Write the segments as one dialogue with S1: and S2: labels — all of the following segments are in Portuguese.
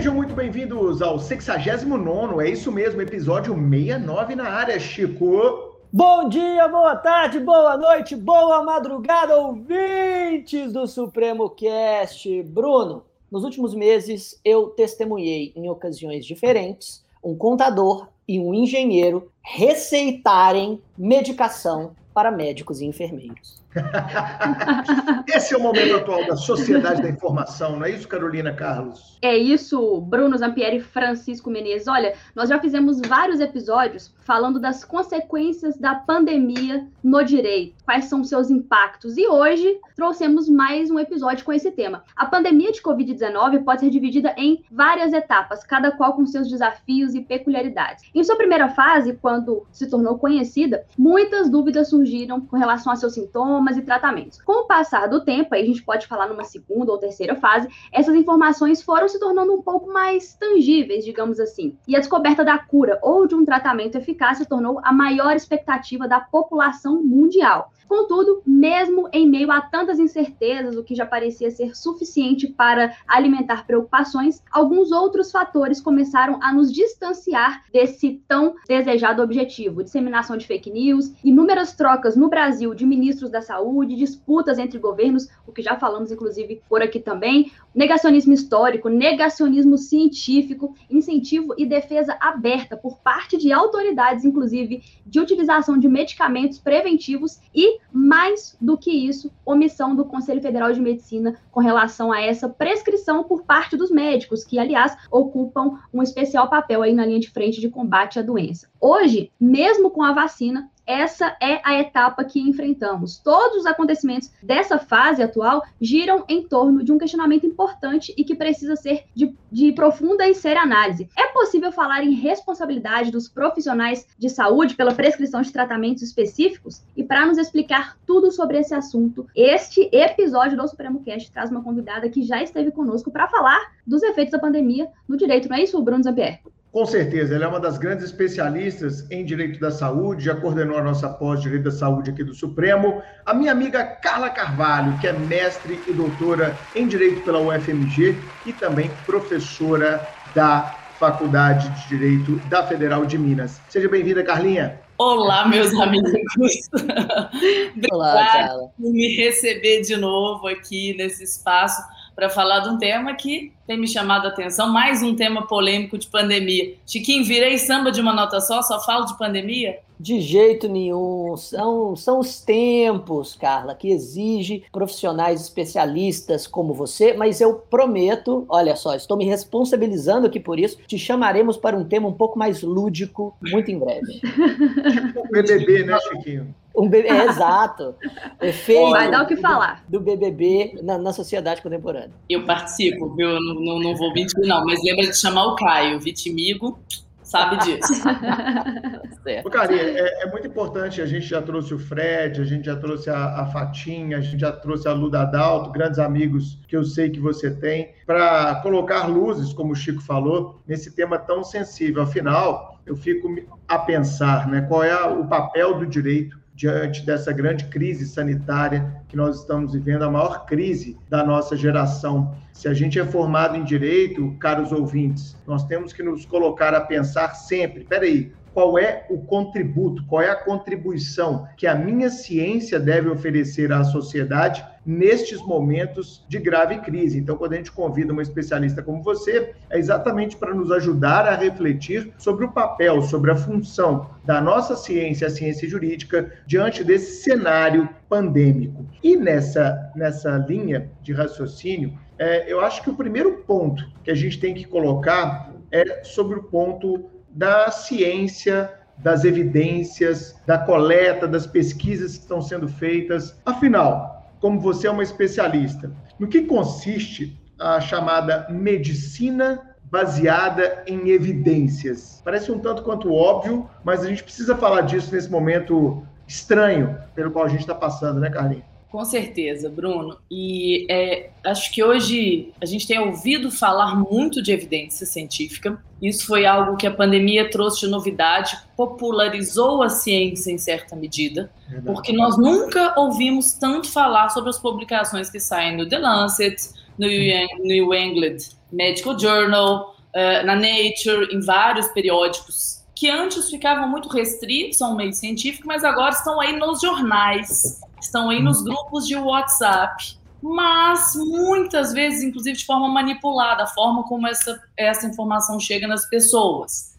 S1: Sejam muito bem-vindos ao 69, é isso mesmo, episódio 69 na área, Chico.
S2: Bom dia, boa tarde, boa noite, boa madrugada, ouvintes do Supremo Cast. Bruno, nos últimos meses eu testemunhei em ocasiões diferentes um contador e um engenheiro receitarem medicação para médicos e enfermeiros.
S1: Esse é o momento atual da sociedade da informação, não é isso, Carolina Carlos?
S3: É isso, Bruno Zampieri e Francisco Menezes. Olha, nós já fizemos vários episódios falando das consequências da pandemia no direito, quais são seus impactos. E hoje trouxemos mais um episódio com esse tema. A pandemia de Covid-19 pode ser dividida em várias etapas, cada qual com seus desafios e peculiaridades. Em sua primeira fase, quando se tornou conhecida, muitas dúvidas surgiram com relação a seus sintomas e tratamentos. Com o passar do tempo, aí a gente pode falar numa segunda ou terceira fase, essas informações foram se tornando um pouco mais tangíveis, digamos assim. E a descoberta da cura ou de um tratamento eficaz se tornou a maior expectativa da população mundial. Contudo, mesmo em meio a tantas incertezas, o que já parecia ser suficiente para alimentar preocupações, alguns outros fatores começaram a nos distanciar desse tão desejado objetivo: disseminação de fake news, inúmeras trocas no Brasil de ministros da saúde, disputas entre governos, o que já falamos inclusive por aqui também, negacionismo histórico, negacionismo científico, incentivo e defesa aberta por parte de autoridades, inclusive, de utilização de medicamentos preventivos e mais do que isso, omissão do Conselho Federal de Medicina com relação a essa prescrição por parte dos médicos, que, aliás, ocupam um especial papel aí na linha de frente de combate à doença. Hoje, mesmo com a vacina, essa é a etapa que enfrentamos. Todos os acontecimentos dessa fase atual giram em torno de um questionamento importante e que precisa ser de, de profunda e séria análise. É possível falar em responsabilidade dos profissionais de saúde pela prescrição de tratamentos específicos? E para nos explicar tudo sobre esse assunto, este episódio do Supremo Cast traz uma convidada que já esteve conosco para falar dos efeitos da pandemia no direito, não é isso, Bruno Zampier?
S1: Com certeza, ela é uma das grandes especialistas em direito da saúde, já coordenou a nossa pós direito da saúde aqui do Supremo. A minha amiga Carla Carvalho, que é mestre e doutora em direito pela UFMG e também professora da Faculdade de Direito da Federal de Minas. Seja bem-vinda, Carlinha.
S4: Olá, meus amigos. Olá, por me receber de novo aqui nesse espaço para falar de um tema que tem me chamado a atenção, mais um tema polêmico de pandemia. Chiquinho, virei samba de uma nota só, só falo de pandemia?
S2: De jeito nenhum. São, são os tempos, Carla, que exige profissionais especialistas como você, mas eu prometo, olha só, estou me responsabilizando aqui por isso, te chamaremos para um tema um pouco mais lúdico muito em breve.
S1: Tipo BBB, né, Chiquinho?
S2: Um bebê, é, exato. Efeito
S3: Vai dar o que falar.
S2: Do BBB na, na sociedade contemporânea.
S4: Eu participo, viu? Eu não, não, não vou mentir, não. Mas lembra de chamar o Caio, vitimigo, sabe disso.
S1: certo. Carinha, é, é, muito importante. A gente já trouxe o Fred, a gente já trouxe a, a Fatinha, a gente já trouxe a Luda Dalto, grandes amigos que eu sei que você tem, para colocar luzes, como o Chico falou, nesse tema tão sensível. Afinal, eu fico a pensar né, qual é o papel do direito diante dessa grande crise sanitária que nós estamos vivendo, a maior crise da nossa geração. Se a gente é formado em direito, caros ouvintes, nós temos que nos colocar a pensar sempre: peraí, qual é o contributo, qual é a contribuição que a minha ciência deve oferecer à sociedade nestes momentos de grave crise. Então, quando a gente convida uma especialista como você, é exatamente para nos ajudar a refletir sobre o papel, sobre a função da nossa ciência, a ciência jurídica, diante desse cenário pandêmico. E nessa, nessa linha de raciocínio, é, eu acho que o primeiro ponto que a gente tem que colocar é sobre o ponto da ciência, das evidências, da coleta, das pesquisas que estão sendo feitas. Afinal, como você é uma especialista, no que consiste a chamada medicina baseada em evidências? Parece um tanto quanto óbvio, mas a gente precisa falar disso nesse momento estranho pelo qual a gente está passando, né, Carlinhos?
S4: Com certeza, Bruno. E é, acho que hoje a gente tem ouvido falar muito de evidência científica. Isso foi algo que a pandemia trouxe de novidade, popularizou a ciência em certa medida, Verdade. porque nós nunca ouvimos tanto falar sobre as publicações que saem no The Lancet, no New England Medical Journal, uh, na Nature, em vários periódicos que antes ficavam muito restritos ao meio científico, mas agora estão aí nos jornais, estão aí nos grupos de WhatsApp, mas muitas vezes, inclusive de forma manipulada, a forma como essa, essa informação chega nas pessoas.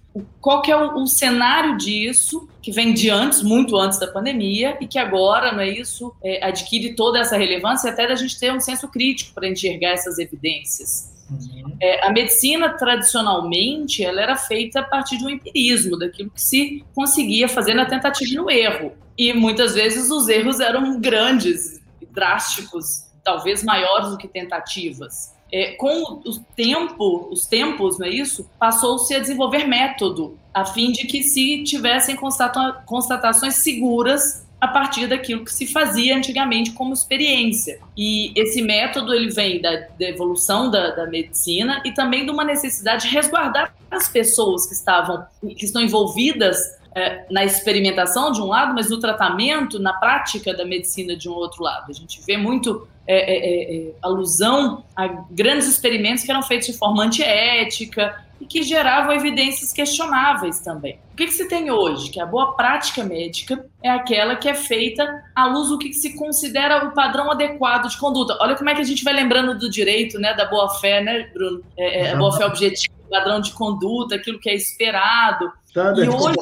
S4: Qual que é o, o cenário disso, que vem de antes, muito antes da pandemia, e que agora, não é isso, é, adquire toda essa relevância, até da gente ter um senso crítico para enxergar essas evidências. Uhum. É, a medicina, tradicionalmente, ela era feita a partir de um empirismo, daquilo que se conseguia fazer na tentativa e no erro. E muitas vezes os erros eram grandes, drásticos, talvez maiores do que tentativas. É, com o tempo, os tempos, não é isso? Passou-se a desenvolver método, a fim de que se tivessem constata constatações seguras a partir daquilo que se fazia antigamente como experiência. E esse método ele vem da, da evolução da, da, medicina e também de uma necessidade de resguardar as pessoas que estavam que estão envolvidas é, na experimentação de um lado, mas no tratamento, na prática da medicina de um outro lado. A gente vê muito é, é, é, é alusão a grandes experimentos que eram feitos de forma antiética, e que geravam evidências questionáveis também. O que, que se tem hoje? Que a boa prática médica é aquela que é feita à luz do que se considera o padrão adequado de conduta. Olha como é que a gente vai lembrando do direito, né, da boa fé, né, Bruno? É, a boa fé objetiva, padrão de conduta, aquilo que é esperado. E hoje,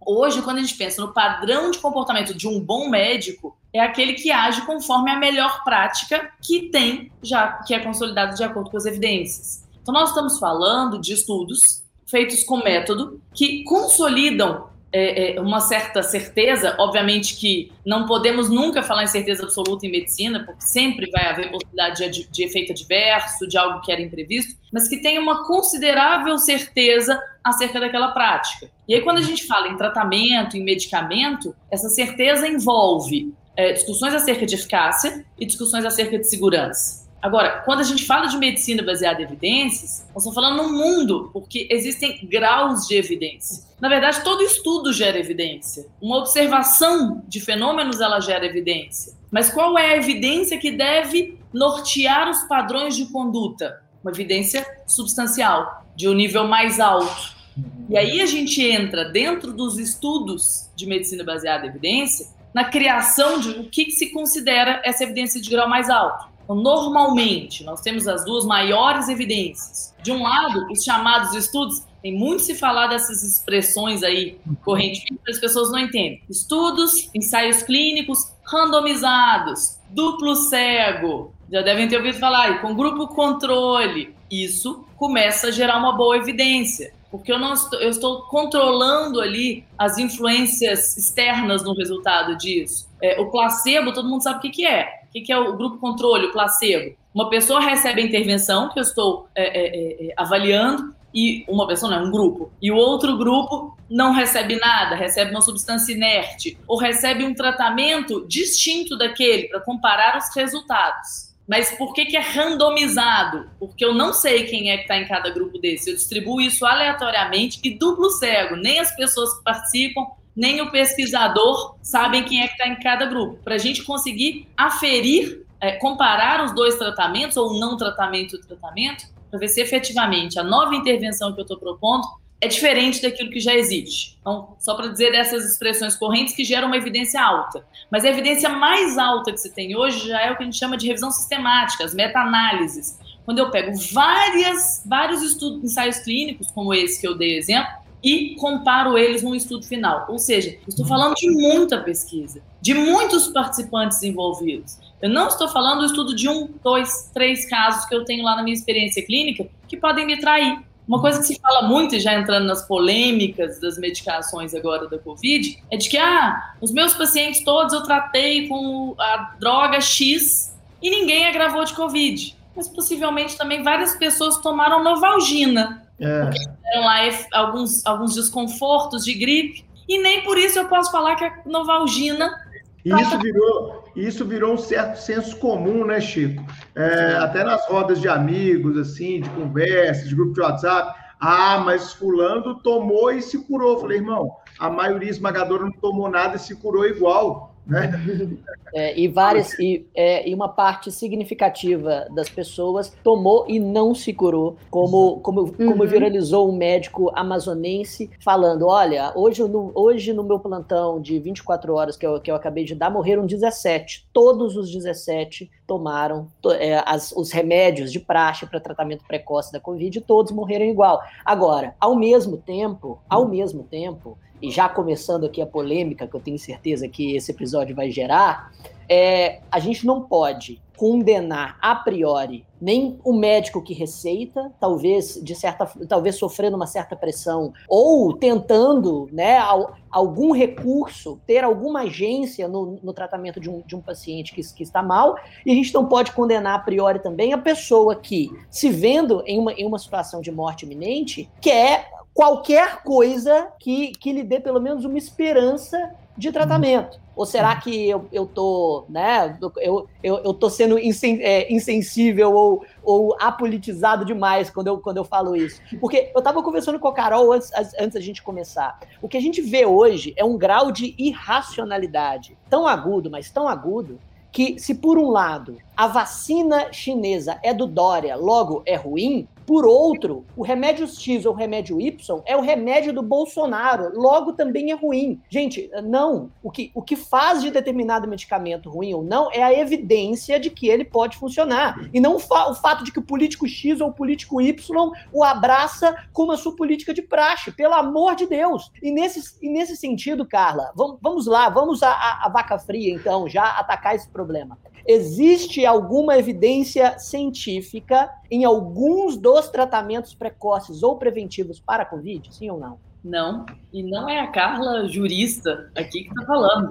S4: hoje, quando a gente pensa no padrão de comportamento de um bom médico, é aquele que age conforme a melhor prática que tem já que é consolidado de acordo com as evidências. Então, nós estamos falando de estudos feitos com método que consolidam é, é, uma certa certeza. Obviamente que não podemos nunca falar em certeza absoluta em medicina, porque sempre vai haver possibilidade de, de efeito adverso, de algo que era imprevisto, mas que tenha uma considerável certeza acerca daquela prática. E aí, quando a gente fala em tratamento, em medicamento, essa certeza envolve é, discussões acerca de eficácia e discussões acerca de segurança. Agora, quando a gente fala de medicina baseada em evidências, nós estamos falando no mundo, porque existem graus de evidência. Na verdade, todo estudo gera evidência. Uma observação de fenômenos ela gera evidência. Mas qual é a evidência que deve nortear os padrões de conduta? Uma evidência substancial, de um nível mais alto. E aí a gente entra dentro dos estudos de medicina baseada em evidência na criação de o que se considera essa evidência de grau mais alto. Então, normalmente, nós temos as duas maiores evidências. De um lado, os chamados estudos, tem muito se falar dessas expressões aí correntemente, as pessoas não entendem. Estudos, ensaios clínicos randomizados, duplo cego, já devem ter ouvido falar, com grupo controle. Isso começa a gerar uma boa evidência, porque eu não estou, eu estou controlando ali as influências externas no resultado disso. É, o placebo, todo mundo sabe o que, que é. O que, que é o grupo controle, o placebo? Uma pessoa recebe a intervenção que eu estou é, é, é, é avaliando e uma pessoa não é um grupo e o outro grupo não recebe nada, recebe uma substância inerte ou recebe um tratamento distinto daquele para comparar os resultados. Mas por que, que é randomizado? Porque eu não sei quem é que está em cada grupo desse. Eu distribuo isso aleatoriamente e duplo cego. Nem as pessoas que participam, nem o pesquisador sabem quem é que está em cada grupo. Para a gente conseguir aferir, é, comparar os dois tratamentos, ou não tratamento e tratamento, para ver se efetivamente a nova intervenção que eu estou propondo é diferente daquilo que já existe. Então, só para dizer dessas expressões correntes que geram uma evidência alta. Mas a evidência mais alta que se tem hoje já é o que a gente chama de revisão sistemática, as meta-análises. Quando eu pego várias, vários estudos, ensaios clínicos, como esse que eu dei exemplo, e comparo eles num estudo final. Ou seja, estou falando de muita pesquisa, de muitos participantes envolvidos. Eu não estou falando do estudo de um, dois, três casos que eu tenho lá na minha experiência clínica que podem me trair. Uma coisa que se fala muito, já entrando nas polêmicas das medicações agora da Covid, é de que, ah, os meus pacientes todos eu tratei com a droga X e ninguém agravou de Covid. Mas possivelmente também várias pessoas tomaram Novalgina é. Porque tiveram lá alguns, alguns desconfortos de gripe. E nem por isso eu posso falar que a Novalgina.
S1: Isso virou, isso virou um certo senso comum, né, Chico? É, até nas rodas de amigos, assim, de conversa, de grupo de WhatsApp. Ah, mas fulano tomou e se curou. Eu falei, irmão, a maioria esmagadora não tomou nada e se curou igual. Né?
S2: É, e várias e, é, e uma parte significativa das pessoas tomou e não se curou, como, como, uhum. como viralizou um médico amazonense falando: olha, hoje no, hoje no meu plantão de 24 horas que eu, que eu acabei de dar, morreram 17. Todos os 17 tomaram é, as, os remédios de praxe para tratamento precoce da Covid e todos morreram igual. Agora, ao mesmo tempo, ao mesmo tempo, e já começando aqui a polêmica, que eu tenho certeza que esse episódio vai gerar, é, a gente não pode condenar a priori nem o médico que receita, talvez de certa, talvez sofrendo uma certa pressão ou tentando, né, algum recurso, ter alguma agência no, no tratamento de um, de um paciente que, que, está mal, e a gente não pode condenar a priori também a pessoa que, se vendo em uma, em uma situação de morte iminente, quer qualquer coisa que, que lhe dê pelo menos uma esperança de tratamento. Ou será que eu, eu tô, né, eu, eu, eu tô sendo é, insensível ou, ou apolitizado demais quando eu, quando eu falo isso? Porque eu estava conversando com a Carol antes, antes da gente começar. O que a gente vê hoje é um grau de irracionalidade tão agudo, mas tão agudo, que se por um lado a vacina chinesa é do Dória, logo é ruim, por outro, o remédio X ou o remédio Y é o remédio do Bolsonaro, logo também é ruim. Gente, não. O que, o que faz de determinado medicamento ruim ou não é a evidência de que ele pode funcionar. E não fa o fato de que o político X ou o político Y o abraça como a sua política de praxe, pelo amor de Deus. E nesse, e nesse sentido, Carla, vamos, vamos lá, vamos a vaca fria, então, já atacar esse problema. Existe alguma evidência científica em alguns dos tratamentos precoces ou preventivos para a Covid? Sim ou não?
S4: Não, e não é a Carla jurista aqui que está falando.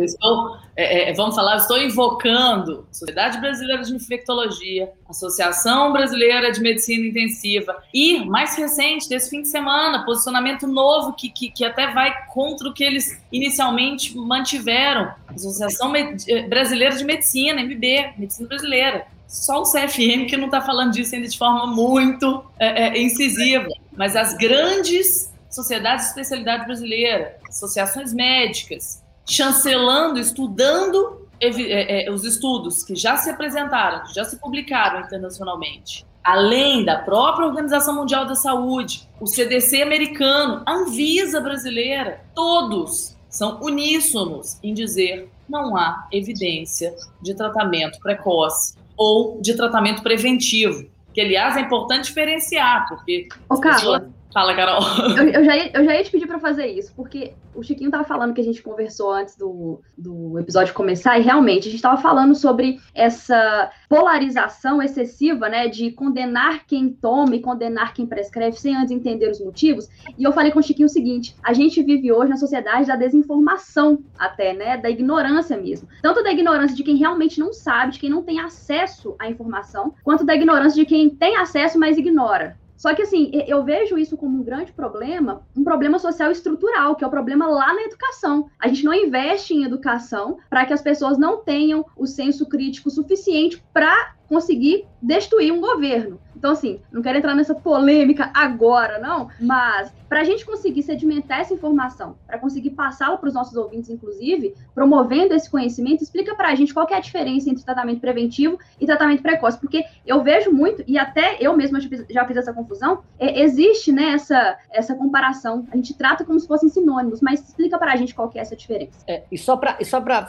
S4: estou, é, é, vamos falar, estou invocando a Sociedade Brasileira de Infectologia, Associação Brasileira de Medicina Intensiva e, mais recente, desse fim de semana, posicionamento novo que, que, que até vai contra o que eles inicialmente mantiveram, Associação eh, Brasileira de Medicina, MB, Medicina Brasileira. Só o CFM que não está falando disso ainda de forma muito é, é, incisiva, mas as grandes Sociedade de Especialidade Brasileira, associações médicas, chancelando, estudando é, é, os estudos que já se apresentaram, que já se publicaram internacionalmente, além da própria Organização Mundial da Saúde, o CDC americano, a Anvisa brasileira, todos são uníssonos em dizer não há evidência de tratamento precoce ou de tratamento preventivo. Que, aliás, é importante diferenciar, porque.
S3: Ô, Carla, pessoas
S4: Fala, Carol.
S3: Eu, eu, já ia, eu já ia te pedir para fazer isso, porque o Chiquinho tava falando que a gente conversou antes do, do episódio começar, e realmente a gente tava falando sobre essa polarização excessiva, né, de condenar quem toma e condenar quem prescreve sem antes entender os motivos. E eu falei com o Chiquinho o seguinte: a gente vive hoje na sociedade da desinformação, até, né, da ignorância mesmo. Tanto da ignorância de quem realmente não sabe, de quem não tem acesso à informação, quanto da ignorância de quem tem acesso, mas ignora. Só que, assim, eu vejo isso como um grande problema, um problema social estrutural, que é o problema lá na educação. A gente não investe em educação para que as pessoas não tenham o senso crítico suficiente para conseguir destruir um governo. Então, assim, não quero entrar nessa polêmica agora, não, mas para a gente conseguir sedimentar essa informação, para conseguir passá-la para os nossos ouvintes, inclusive, promovendo esse conhecimento, explica para a gente qual é a diferença entre tratamento preventivo e tratamento precoce, porque eu vejo muito, e até eu mesma já fiz essa confusão, é, existe né, essa, essa comparação, a gente trata como se fossem sinônimos, mas explica para a gente qual é essa diferença.
S2: É, e só para,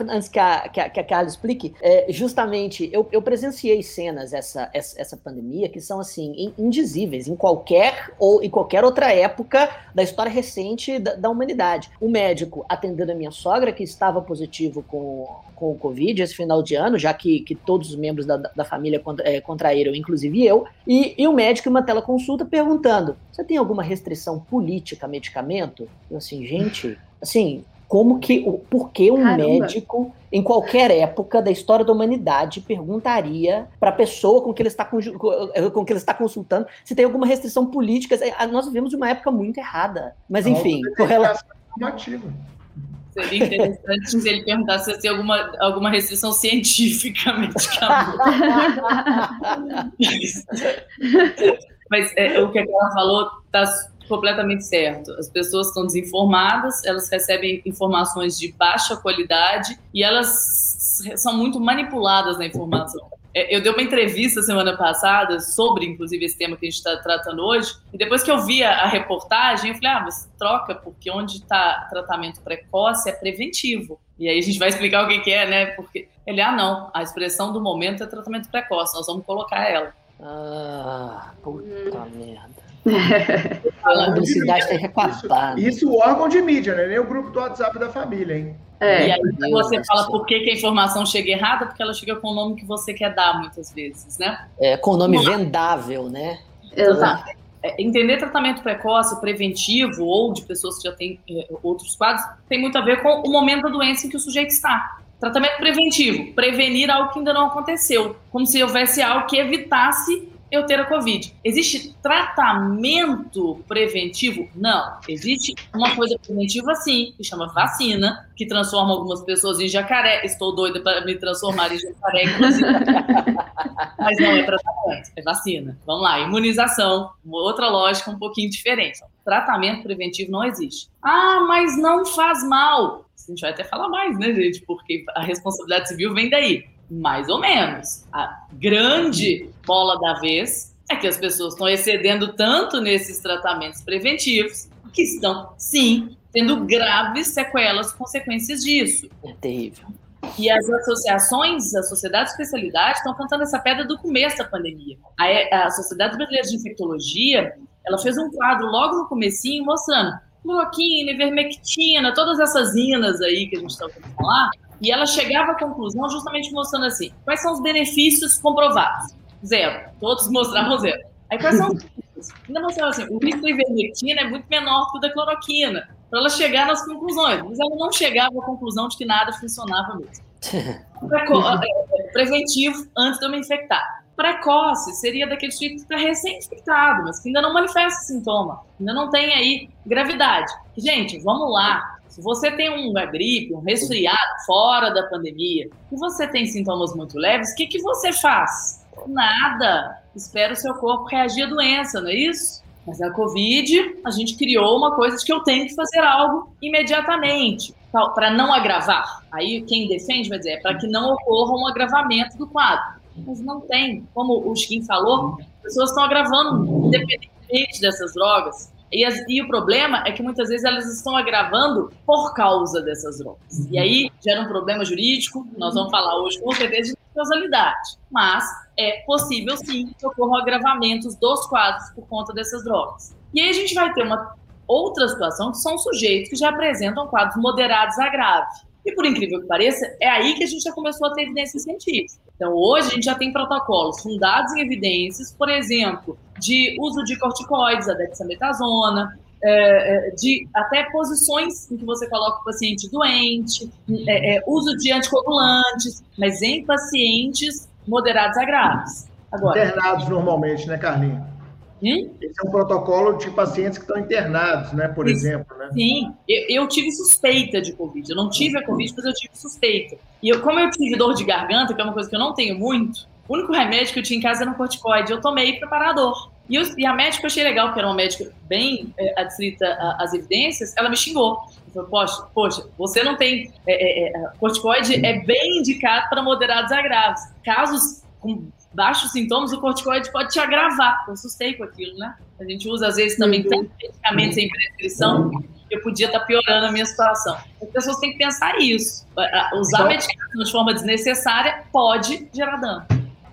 S2: antes que a, que a, que a Carla explique, é, justamente, eu, eu presenciei cenas essa, essa, essa pandemia que são assim, indizíveis em qualquer ou em qualquer outra época da história recente da, da humanidade. O médico atendendo a minha sogra, que estava positivo com, com o Covid esse final de ano, já que, que todos os membros da, da família é, contraíram, inclusive eu, e, e o médico em uma teleconsulta perguntando: você tem alguma restrição política a medicamento? Eu assim, gente, assim, como que, por que um Caramba. médico, em qualquer época da história da humanidade, perguntaria para a pessoa com que, ele está, com, com que ele está consultando se tem alguma restrição política? É, nós vivemos uma época muito errada. Mas, enfim, com relação.
S4: Seria interessante se ele perguntasse se tem alguma, alguma restrição científica medicamento. Mas é, o que ela falou está completamente certo. As pessoas estão desinformadas, elas recebem informações de baixa qualidade e elas são muito manipuladas na informação. É, eu dei uma entrevista semana passada sobre, inclusive, esse tema que a gente está tratando hoje, e depois que eu vi a, a reportagem, eu falei, ah, mas troca, porque onde está tratamento precoce é preventivo. E aí a gente vai explicar o que, que é, né? Porque ele, ah, não, a expressão do momento é tratamento precoce, nós vamos colocar ela.
S2: Ah, puta hum. merda. a publicidade tem recapado.
S1: Isso, isso o órgão de mídia, né? Nem o grupo do WhatsApp da família, hein?
S4: É. E aí você fala por que, que, a informação chega errada, porque ela chega com o nome que você quer dar muitas vezes, né?
S2: É, com o nome vendável, né?
S4: Exato. É, entender tratamento precoce, preventivo, ou de pessoas que já têm é, outros quadros, tem muito a ver com o momento da doença em que o sujeito está. Tratamento preventivo, prevenir algo que ainda não aconteceu, como se houvesse algo que evitasse eu ter a Covid. Existe tratamento preventivo? Não. Existe uma coisa preventiva, sim, que chama vacina, que transforma algumas pessoas em jacaré. Estou doida para me transformar em jacaré, inclusive. Mas não é tratamento, é vacina. Vamos lá, imunização, outra lógica um pouquinho diferente. Tratamento preventivo não existe. Ah, mas não faz mal. A gente vai até falar mais, né, gente? Porque a responsabilidade civil vem daí mais ou menos. A grande bola da vez é que as pessoas estão excedendo tanto nesses tratamentos preventivos que estão, sim, tendo graves sequelas, consequências disso.
S2: É terrível.
S4: E as associações, a Sociedade de Especialidade, estão cantando essa pedra do começo da pandemia. A, a Sociedade Brasileira de Infectologia, ela fez um quadro logo no comecinho mostrando cloroquina, ivermectina, todas essas inas aí que a gente está ouvindo falar, e ela chegava à conclusão justamente mostrando assim: quais são os benefícios comprovados? Zero. Todos mostravam zero. Aí quais são os? Ainda mostrava assim: o risco da ivermectina é muito menor que o da cloroquina, para ela chegar nas conclusões. Mas ela não chegava à conclusão de que nada funcionava mesmo. É, preventivo antes de eu me infectar. Precoce seria daquele tipo que está recém-infectado, mas que ainda não manifesta sintoma, ainda não tem aí gravidade. Gente, vamos lá. Se você tem uma gripe, um resfriado fora da pandemia, e você tem sintomas muito leves, o que, que você faz? Nada. Espera o seu corpo reagir à doença, não é isso? Mas a Covid, a gente criou uma coisa de que eu tenho que fazer algo imediatamente, para não agravar. Aí quem defende vai dizer, é para que não ocorra um agravamento do quadro. Mas não tem. Como o Skin falou, as pessoas estão agravando independentemente dessas drogas. E, as, e, o problema é que muitas vezes elas estão agravando por causa dessas drogas. E aí gera um problema jurídico, nós vamos falar hoje com certeza de causalidade. Mas é possível sim que ocorram agravamentos dos quadros por conta dessas drogas. E aí a gente vai ter uma outra situação que são sujeitos que já apresentam quadros moderados a grave. E por incrível que pareça, é aí que a gente já começou a ter evidência científica. Então, hoje a gente já tem protocolos fundados em evidências, por exemplo, de uso de corticoides, a dexametasona, é, é, de até posições em que você coloca o paciente doente, é, uso de anticoagulantes, mas em pacientes moderados a graves.
S1: Agora, Internados normalmente, né, Carlinhos? Hum? Esse é um protocolo de pacientes que estão internados, né, por Isso. exemplo. Né?
S4: Sim, eu, eu, tive suspeita de Covid. Eu não tive a Covid, mas eu tive suspeita. E eu, como eu tive dor de garganta, que é uma coisa que eu não tenho muito, o único remédio que eu tinha em casa era um corticoide. Eu tomei preparador. E, eu, e a médica eu achei legal, que era uma médica bem é, adstrita às evidências, ela me xingou. Falei, poxa, poxa, você não tem. É, é, corticoide é bem indicado para moderados a graves. Casos com baixos sintomas, o corticoide pode te agravar. Eu assustei com aquilo, né? A gente usa, às vezes, também uhum. medicamentos sem prescrição, que eu podia estar tá piorando a minha situação. As pessoas têm que pensar isso. Usar então, medicação de forma desnecessária pode gerar dano.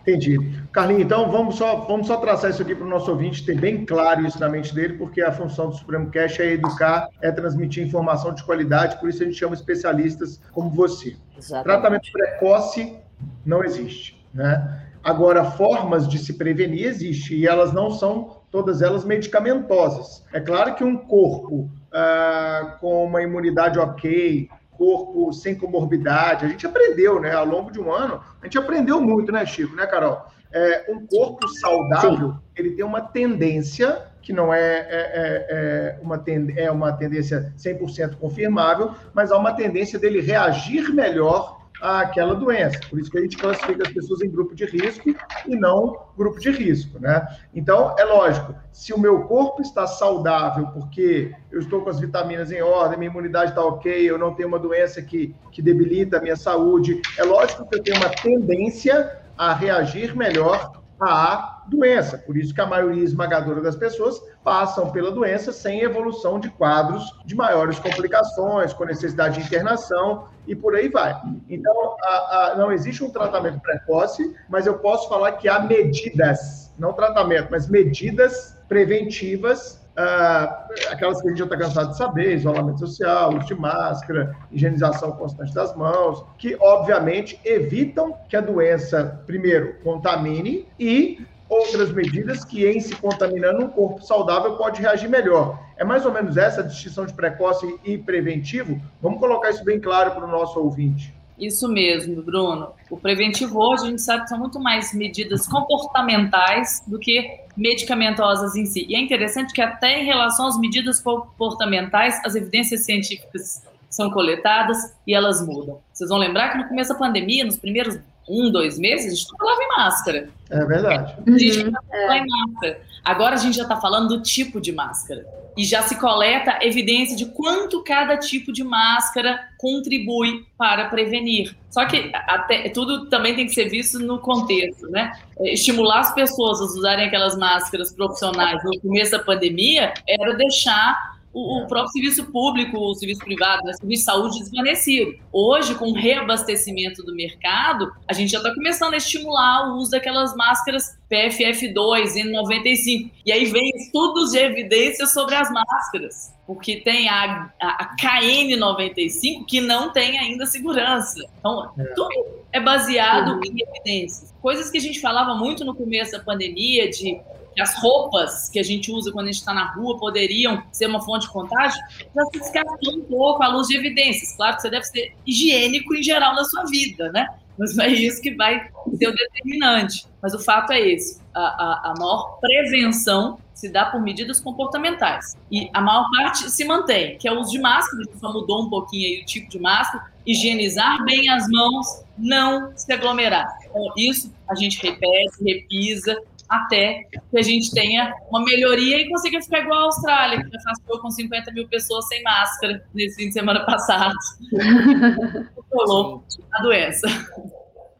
S1: Entendi. Carlinhos, então vamos só, vamos só traçar isso aqui para o nosso ouvinte ter bem claro isso na mente dele, porque a função do Supremo Cash é educar, é transmitir informação de qualidade, por isso a gente chama especialistas como você. Exatamente. Tratamento precoce não existe, né? Agora, formas de se prevenir existem e elas não são todas elas medicamentosas. É claro que um corpo ah, com uma imunidade ok, corpo sem comorbidade, a gente aprendeu, né? Ao longo de um ano, a gente aprendeu muito, né, Chico, né, Carol? É, um corpo saudável, Sim. ele tem uma tendência que não é, é, é, é uma, é uma tendência 100% confirmável, mas há uma tendência dele reagir melhor àquela doença. Por isso que a gente classifica as pessoas em grupo de risco e não grupo de risco, né? Então, é lógico, se o meu corpo está saudável, porque eu estou com as vitaminas em ordem, minha imunidade está ok, eu não tenho uma doença que, que debilita a minha saúde, é lógico que eu tenho uma tendência a reagir melhor à doença. Por isso que a maioria esmagadora das pessoas passam pela doença sem evolução de quadros de maiores complicações, com necessidade de internação e por aí vai. Então, a, a, não existe um tratamento precoce, mas eu posso falar que há medidas, não tratamento, mas medidas preventivas Uh, aquelas que a gente já está cansado de saber, isolamento social, uso de máscara, higienização constante das mãos, que obviamente evitam que a doença, primeiro, contamine e outras medidas que, em se contaminando, um corpo saudável pode reagir melhor. É mais ou menos essa a distinção de precoce e preventivo? Vamos colocar isso bem claro para o nosso ouvinte.
S4: Isso mesmo, Bruno. O preventivo hoje a gente sabe que são muito mais medidas comportamentais do que medicamentosas em si. E é interessante que até em relação às medidas comportamentais, as evidências científicas são coletadas e elas mudam. Vocês vão lembrar que no começo da pandemia, nos primeiros um, dois meses, a gente falava em máscara.
S1: É verdade.
S4: A gente uhum. em máscara. Agora a gente já está falando do tipo de máscara. E já se coleta evidência de quanto cada tipo de máscara contribui para prevenir. Só que até, tudo também tem que ser visto no contexto, né? Estimular as pessoas a usarem aquelas máscaras profissionais no começo da pandemia era deixar o, o, próprio serviço público, o serviço privado, né, o serviço de saúde desvanecido. Hoje, com o reabastecimento do mercado, a gente já está começando a estimular o uso daquelas máscaras PFF2, N95. E aí vem estudos de evidências sobre as máscaras, porque tem a, a, a KN95 que não tem ainda segurança. Então, é. tudo é baseado uhum. em evidências. Coisas que a gente falava muito no começo da pandemia, de que as roupas que a gente usa quando a gente está na rua poderiam ser uma fonte de contágio, já se descartou um pouco à luz de evidências. Claro que você deve ser higiênico em geral na sua vida, né? Mas não é isso que vai ser o determinante. Mas o fato é esse: a, a, a maior prevenção se dá por medidas comportamentais. E a maior parte se mantém, que é o uso de máscara, só mudou um pouquinho aí o tipo de máscara, higienizar bem as mãos, não se aglomerar. Então, isso a gente repete, repisa, até que a gente tenha uma melhoria e consiga ficar igual a Austrália, que afastou com 50 mil pessoas sem máscara nesse fim de semana passado. Rolou a doença.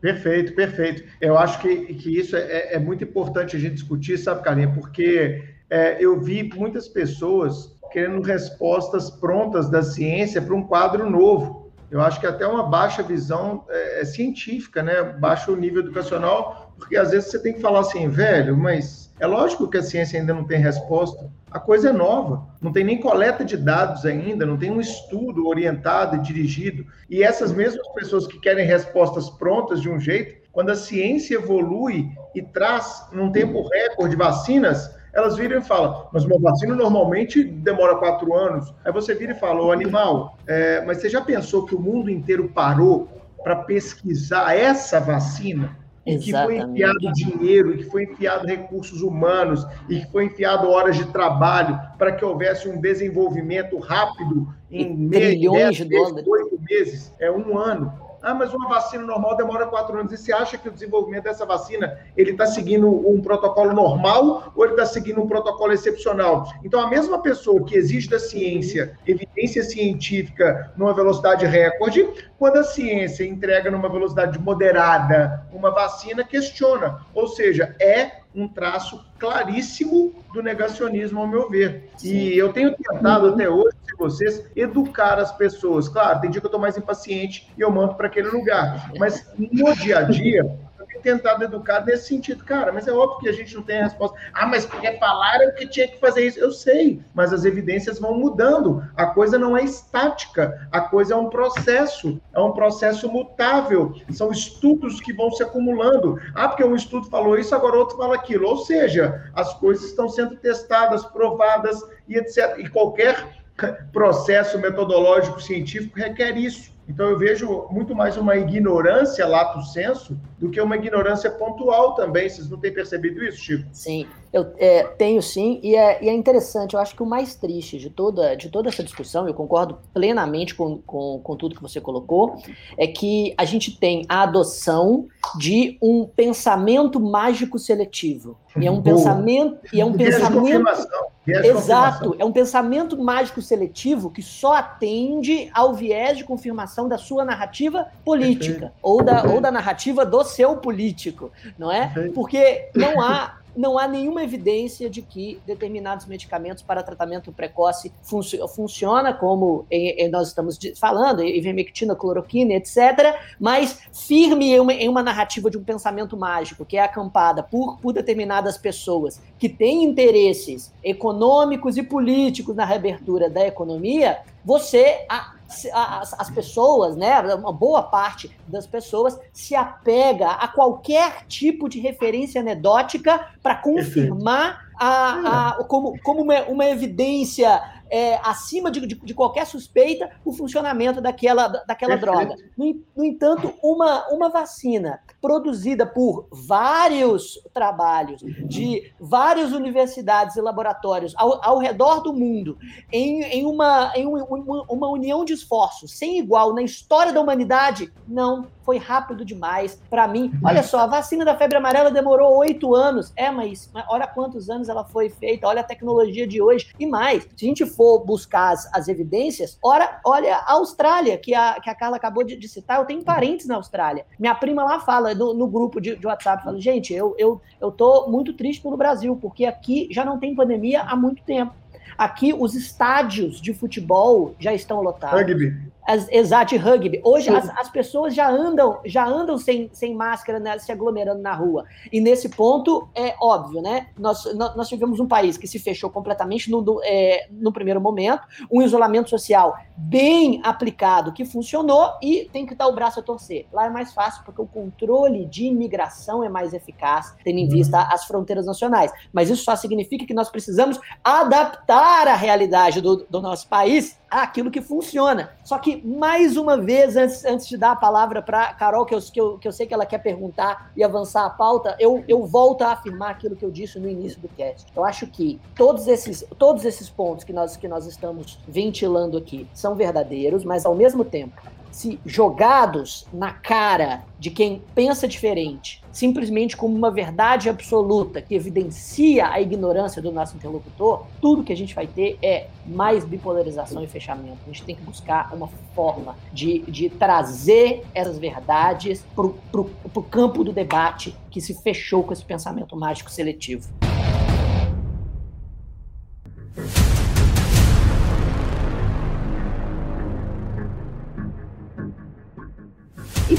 S1: Perfeito, perfeito. Eu acho que, que isso é, é muito importante a gente discutir, sabe, Carlinha? Porque é, eu vi muitas pessoas querendo respostas prontas da ciência para um quadro novo. Eu acho que até uma baixa visão é, é científica, né? Baixo nível educacional porque às vezes você tem que falar assim, velho, mas é lógico que a ciência ainda não tem resposta. A coisa é nova, não tem nem coleta de dados ainda, não tem um estudo orientado e dirigido. E essas mesmas pessoas que querem respostas prontas de um jeito, quando a ciência evolui e traz num tempo recorde vacinas, elas viram e falam, mas uma vacina normalmente demora quatro anos. Aí você vira e fala, ô animal, é, mas você já pensou que o mundo inteiro parou para pesquisar essa vacina? E que foi enfiado dinheiro, e que foi enfiado recursos humanos, e que foi enfiado horas de trabalho para que houvesse um desenvolvimento rápido em
S2: meses, de dólares.
S1: oito meses, é um ano. Ah, mas uma vacina normal demora quatro anos. E você acha que o desenvolvimento dessa vacina ele está seguindo um protocolo normal ou ele está seguindo um protocolo excepcional? Então, a mesma pessoa que exige da ciência evidência científica numa velocidade recorde, quando a ciência entrega numa velocidade moderada uma vacina, questiona. Ou seja, é um traço claríssimo do negacionismo, ao meu ver. Sim. E eu tenho tentado até hoje, se vocês, educar as pessoas. Claro, tem dia que eu estou mais impaciente e eu mando para aquele lugar. Mas no dia a dia, tentado educar nesse sentido. Cara, mas é óbvio que a gente não tem a resposta. Ah, mas porque falaram que tinha que fazer isso. Eu sei, mas as evidências vão mudando. A coisa não é estática, a coisa é um processo, é um processo mutável. São estudos que vão se acumulando. Ah, porque um estudo falou isso, agora outro fala aquilo. Ou seja, as coisas estão sendo testadas, provadas e etc. E qualquer processo metodológico científico requer isso Então eu vejo muito mais uma ignorância lato senso do que uma ignorância pontual também. Vocês não têm percebido isso, Chico?
S2: Sim, eu é, tenho sim, e é, e é, interessante. Eu acho que o mais triste de toda, de toda essa discussão, eu concordo plenamente com, com, com tudo que você colocou, é que a gente tem a adoção de um pensamento mágico seletivo. E é um Boa. pensamento. E é um pensamento. Exato, é um pensamento mágico seletivo que só atende ao viés de confirmação da sua narrativa política ou da, ou da narrativa do seu político, não é? Porque não há não há nenhuma evidência de que determinados medicamentos para tratamento precoce func funciona, como em, em nós estamos falando, ivermectina, cloroquina, etc., mas firme em uma, em uma, narrativa de um pensamento mágico, que é acampada por, por determinadas pessoas que têm interesses econômicos e políticos na reabertura da economia, você as, as pessoas, né, uma boa parte das pessoas se apega a qualquer tipo de referência anedótica para confirmar a, a, como, como uma, uma evidência é, acima de, de, de, qualquer suspeita o funcionamento daquela, daquela droga. No, no, entanto, uma, uma vacina produzida por vários trabalhos de várias universidades e laboratórios ao, ao redor do mundo, em, em, uma, em uma, uma união de esforços sem igual na história da humanidade, não foi rápido demais para mim. Olha só, a vacina da febre amarela demorou oito anos. É, mas, mas olha quantos anos ela foi feita, olha a tecnologia de hoje e mais. Se a gente for buscar as, as evidências, ora, olha a Austrália, que a, que a Carla acabou de, de citar, eu tenho parentes na Austrália. Minha prima lá fala, no, no grupo de, de WhatsApp, fala, gente, eu, eu, eu tô muito triste pelo Brasil, porque aqui já não tem pandemia há muito tempo. Aqui os estádios de futebol já estão lotados. Rugby. As, exato, rugby. Hoje as, as, pessoas já andam, já andam sem, sem máscara, né, se aglomerando na rua. E nesse ponto é óbvio, né? Nós, nós tivemos um país que se fechou completamente no, no, é, no primeiro momento, um isolamento social bem aplicado que funcionou e tem que dar o braço a torcer. Lá é mais fácil porque o controle de imigração é mais eficaz, tendo em uhum. vista as fronteiras nacionais. Mas isso só significa que nós precisamos adaptar a realidade do, do nosso país àquilo que funciona. Só que mais uma vez, antes, antes de dar a palavra para Carol, que eu, que, eu, que eu sei que ela quer perguntar e avançar a pauta, eu, eu volto a afirmar aquilo que eu disse no início do cast. Eu acho que todos esses, todos esses pontos que nós, que nós estamos ventilando aqui são verdadeiros, mas ao mesmo tempo se jogados na cara de quem pensa diferente, simplesmente como uma verdade absoluta que evidencia a ignorância do nosso interlocutor, tudo que a gente vai ter é mais bipolarização e fechamento. A gente tem que buscar uma forma de, de trazer essas verdades para o campo do debate que se fechou com esse pensamento mágico seletivo.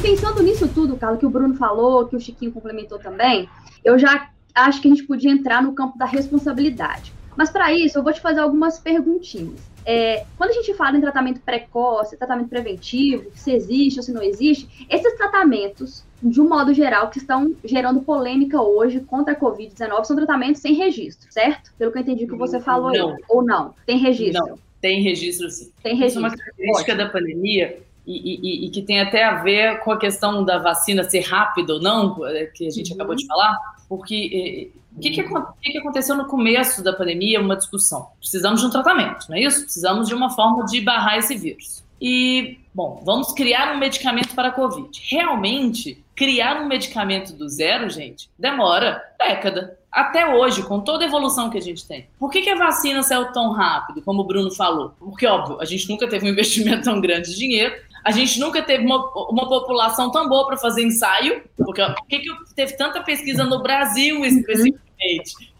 S3: Pensando nisso tudo, Carlos, que o Bruno falou, que o Chiquinho complementou também, eu já acho que a gente podia entrar no campo da responsabilidade. Mas para isso, eu vou te fazer algumas perguntinhas. É, quando a gente fala em tratamento precoce, tratamento preventivo, se existe ou se não existe, esses tratamentos, de um modo geral, que estão gerando polêmica hoje contra a Covid-19, são tratamentos sem registro, certo? Pelo que eu entendi que você falou não. aí. Ou não? Tem registro? Não,
S4: tem registro sim.
S3: Tem registro. Isso
S4: é uma característica da pandemia e, e, e, que tem até a ver com a questão da vacina ser rápida ou não, é, que a gente uhum. acabou de falar, porque o é, que, que, que, que, aconteceu no começo da pandemia? Uma discussão. Precisamos de um tratamento, não é isso? Precisamos de uma forma de barrar esse vírus. E, bom, vamos criar um medicamento para a Covid. Realmente, criar um medicamento do zero, gente, demora década. Até hoje, com toda a evolução que a gente tem. Por que, que a vacina saiu tão rápido, como o Bruno falou? Porque, óbvio, a gente nunca teve um investimento tão grande de dinheiro a gente nunca teve uma, uma população tão boa para fazer ensaio, porque por que, que teve tanta pesquisa no Brasil uhum. especificamente?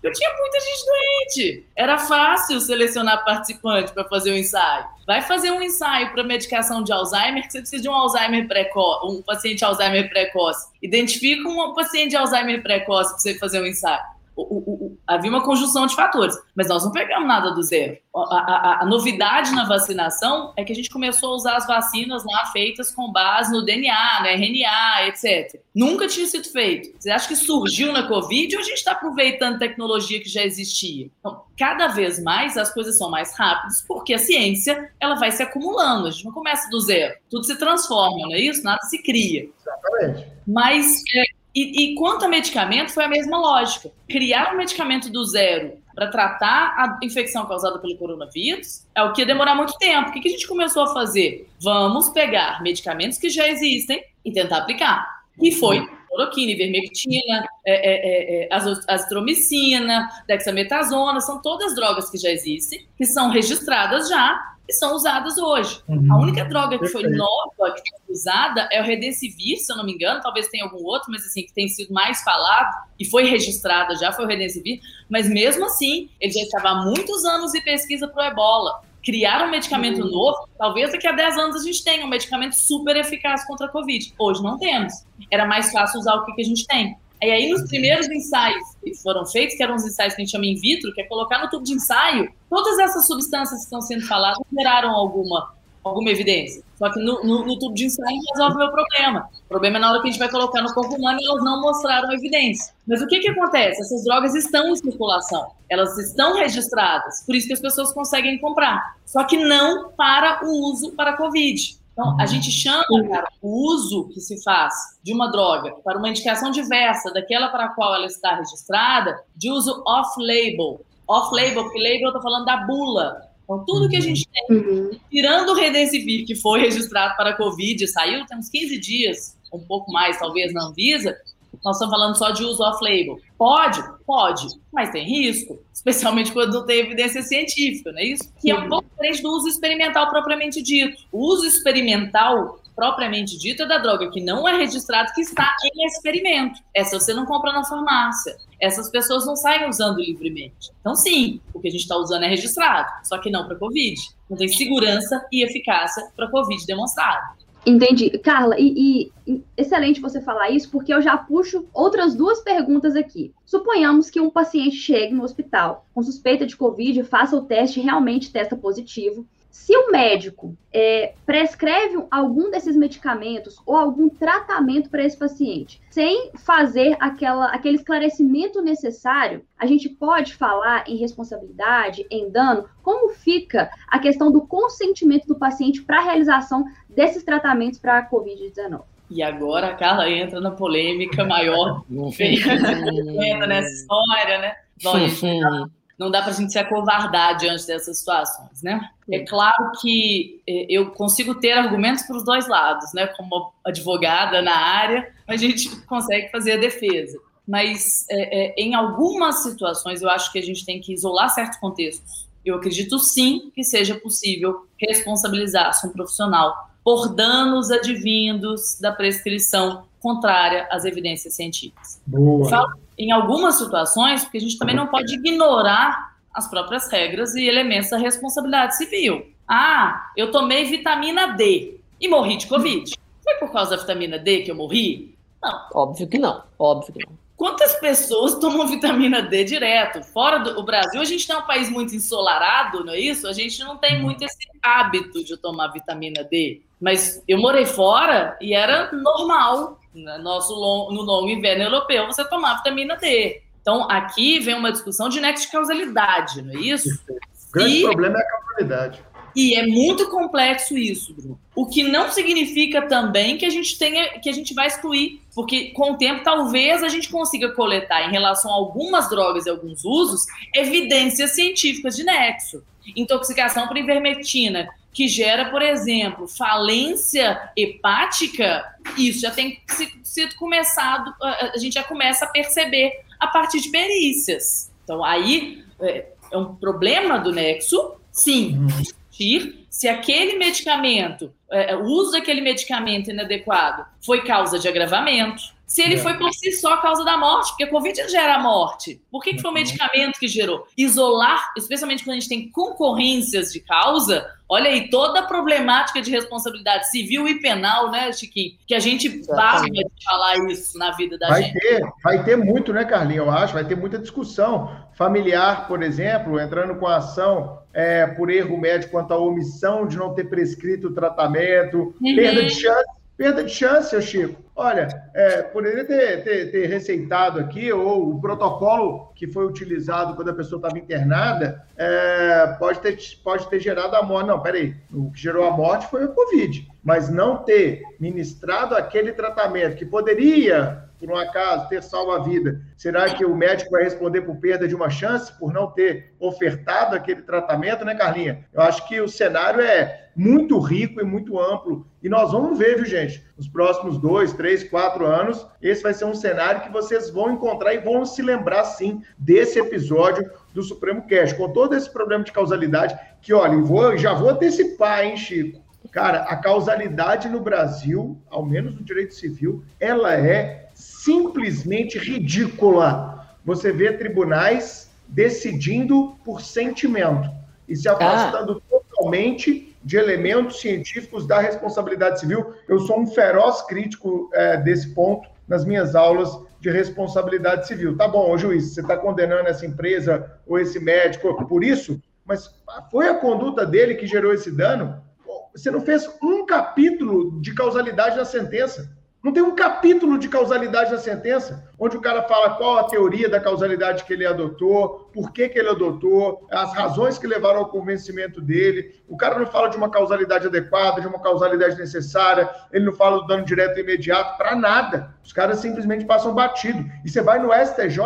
S4: Eu tinha muita gente doente. Era fácil selecionar participante para fazer o ensaio. Vai fazer um ensaio para medicação de Alzheimer, que você precisa de um Alzheimer precoce, um paciente Alzheimer precoce. Identifica um paciente de Alzheimer precoce para você fazer um ensaio. O, o, havia uma conjunção de fatores, mas nós não pegamos nada do zero. A, a, a, novidade na vacinação é que a gente começou a usar as vacinas lá feitas com base no DNA, no RNA, etc. Nunca tinha sido feito. Você acha que surgiu na Covid ou a gente está aproveitando tecnologia que já existia? Então, cada vez mais as coisas são mais rápidas, porque a ciência ela vai se acumulando. A gente não começa do zero. Tudo se transforma, não é isso? Nada se cria. Exatamente. Mas é, e, e quanto a medicamento, foi a mesma lógica. Criar um medicamento do zero para tratar a infecção causada pelo coronavírus é o que ia demorar muito tempo. O que, que a gente começou a fazer? Vamos pegar medicamentos que já existem e tentar aplicar. E foi cloroquina, ivermectina, é, é, é, é azitromicina, dexametasona, são todas drogas que já existem, que são registradas já são usadas hoje. Uhum. A única droga que foi nova, que foi usada, é o Redensivir, se eu não me engano, talvez tenha algum outro, mas assim, que tem sido mais falado e foi registrada já, foi o Redensivir, mas mesmo assim, ele já estava há muitos anos em pesquisa para o ebola. Criar um medicamento uhum. novo, talvez daqui a 10 anos a gente tenha um medicamento super eficaz contra a Covid. Hoje não temos. Era mais fácil usar o que, que a gente tem. E aí, nos primeiros ensaios que foram feitos, que eram os ensaios que a gente chama in vitro, que é colocar no tubo de ensaio, todas essas substâncias que estão sendo faladas geraram alguma, alguma evidência. Só que no, no, no tubo de ensaio resolve o meu problema. O problema é na hora que a gente vai colocar no corpo humano e elas não mostraram evidência. Mas o que, que acontece? Essas drogas estão em circulação, elas estão registradas, por isso que as pessoas conseguem comprar. Só que não para o uso para a Covid. Então, a gente chama, cara, o uso que se faz de uma droga para uma indicação diversa daquela para a qual ela está registrada, de uso off-label. Off-label, porque label eu estou falando da bula. Então, tudo que a gente tem, uhum. tirando o Redensivir, que foi registrado para a Covid, saiu tem uns 15 dias, um pouco mais, talvez, na Anvisa, nós estamos falando só de uso off-label. Pode? Pode, mas tem risco, especialmente quando não tem evidência científica, não é isso? Que é um pouco diferente do uso experimental propriamente dito. O uso experimental propriamente dito é da droga que não é registrado, que está em experimento. Essa você não compra na farmácia. Essas pessoas não saem usando livremente. Então, sim, o que a gente está usando é registrado, só que não para Covid. Não tem segurança e eficácia para Covid demonstrado.
S3: Entendi. Carla, e, e, excelente você falar isso, porque eu já puxo outras duas perguntas aqui. Suponhamos que um paciente chegue no hospital com suspeita de Covid, faça o teste realmente testa positivo. Se o médico é, prescreve algum desses medicamentos ou algum tratamento para esse paciente, sem fazer aquela, aquele esclarecimento necessário, a gente pode falar em responsabilidade, em dano? Como fica a questão do consentimento do paciente para a realização desses tratamentos para a Covid-19?
S4: E agora a Carla entra na polêmica maior entra nessa história, né? Bom, não dá para a gente se acovardar diante dessas situações, né? É claro que é, eu consigo ter argumentos para os dois lados, né? Como advogada na área, a gente consegue fazer a defesa. Mas é, é, em algumas situações eu acho que a gente tem que isolar certos contextos. Eu acredito sim que seja possível responsabilizar-se um profissional por danos advindos da prescrição contrária às evidências científicas. Boa. Falo em algumas situações, porque a gente também não pode ignorar as próprias regras e elementos da responsabilidade civil. Ah, eu tomei vitamina D e morri de Covid. Foi por causa da vitamina D que eu morri?
S2: Não. Óbvio que não. Óbvio que não.
S4: Quantas pessoas tomam vitamina D direto? Fora do Brasil, a gente tem um país muito ensolarado, não é isso? A gente não tem muito esse hábito de tomar vitamina D. Mas eu morei fora e era normal no nosso long, no longo inverno europeu, você tomar vitamina D. Então, aqui vem uma discussão de nexo de causalidade, não é isso?
S1: O grande e, problema é a causalidade.
S4: E é muito complexo isso, Bruno. O que não significa também que a gente tenha, que a gente vai excluir, porque com o tempo talvez a gente consiga coletar em relação a algumas drogas e alguns usos evidências científicas de nexo. Intoxicação por ivermectina, que gera, por exemplo, falência hepática, isso já tem sido começado, a gente já começa a perceber a partir de perícias. Então, aí é, é um problema do nexo, sim, discutir se aquele medicamento, é, o uso daquele medicamento inadequado foi causa de agravamento, se ele é. foi por si só a causa da morte, porque a Covid gera morte. Por que, que foi o uhum. medicamento que gerou? Isolar, especialmente quando a gente tem concorrências de causa, olha aí, toda a problemática de responsabilidade civil e penal, né, Chiquinho? Que a gente barra de falar isso na vida da
S1: vai
S4: gente.
S1: Ter, vai ter muito, né, Carlinhos? Eu acho, vai ter muita discussão. Familiar, por exemplo, entrando com a ação é, por erro médico quanto à omissão de não ter prescrito o tratamento, uhum. perda de chance Perda de chance, Chico. Olha, é, poderia ter, ter, ter, receitado aqui, ou o protocolo que foi utilizado quando a pessoa estava internada é, pode, ter, pode ter gerado a morte. Não, peraí. O que gerou a morte foi o Covid. Mas não ter ministrado aquele tratamento que poderia por um acaso, ter salvo a vida, será que o médico vai responder por perda de uma chance, por não ter ofertado aquele tratamento, né, Carlinha? Eu acho que o cenário é muito rico e muito amplo. E nós vamos ver, viu, gente? Nos próximos dois, três, quatro anos, esse vai ser um cenário que vocês vão encontrar e vão se lembrar, sim, desse episódio do Supremo Cash, com todo esse problema de causalidade, que, olha, vou, já vou antecipar, hein, Chico? Cara, a causalidade no Brasil, ao menos no direito civil, ela é simplesmente ridícula. Você vê tribunais decidindo por sentimento e se afastando ah. totalmente de elementos científicos da responsabilidade civil. Eu sou um feroz crítico é, desse ponto nas minhas aulas de responsabilidade civil. Tá bom, juiz, você está condenando essa empresa ou esse médico por isso, mas foi a conduta dele que gerou esse dano? Você não fez um capítulo de causalidade na sentença. Não tem um capítulo de causalidade na sentença, onde o cara fala qual a teoria da causalidade que ele adotou, por que, que ele adotou, as razões que levaram ao convencimento dele. O cara não fala de uma causalidade adequada, de uma causalidade necessária, ele não fala do dano direto e imediato, para nada. Os caras simplesmente passam batido. E você vai no STJ,